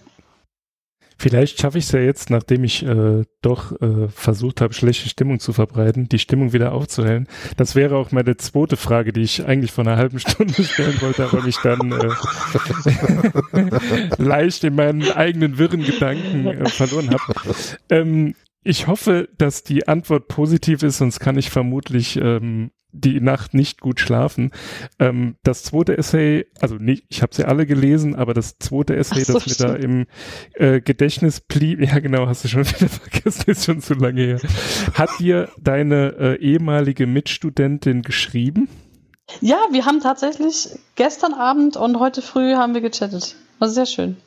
Vielleicht schaffe ich es ja jetzt, nachdem ich äh, doch äh, versucht habe, schlechte Stimmung zu verbreiten, die Stimmung wieder aufzuhellen. Das wäre auch meine zweite Frage, die ich eigentlich vor einer halben Stunde (laughs) stellen wollte, aber mich dann äh, (laughs) leicht in meinen eigenen wirren Gedanken äh, verloren habe. Ähm, ich hoffe, dass die Antwort positiv ist, sonst kann ich vermutlich ähm, die Nacht nicht gut schlafen. Ähm, das zweite Essay, also nicht, ich habe sie alle gelesen, aber das zweite Essay, so, das mir da im äh, Gedächtnis blieb, (laughs) ja genau, hast du schon wieder vergessen, ist schon zu lange her. Hat dir deine äh, ehemalige Mitstudentin geschrieben? Ja, wir haben tatsächlich gestern Abend und heute früh haben wir gechattet. War sehr schön.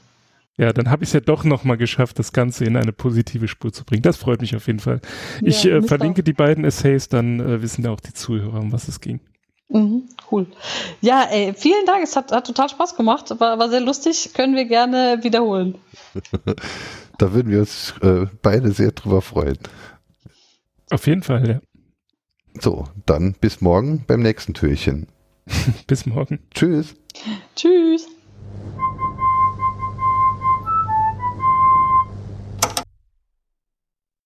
Ja, dann habe ich es ja doch nochmal geschafft, das Ganze in eine positive Spur zu bringen. Das freut mich auf jeden Fall. Ich ja, äh, verlinke auch. die beiden Essays, dann äh, wissen ja auch die Zuhörer, um was es ging. Mhm, cool. Ja, ey, vielen Dank. Es hat, hat total Spaß gemacht. War, war sehr lustig. Können wir gerne wiederholen. (laughs) da würden wir uns äh, beide sehr drüber freuen. Auf jeden Fall, ja. So, dann bis morgen beim nächsten Türchen. (laughs) bis morgen. Tschüss. Tschüss.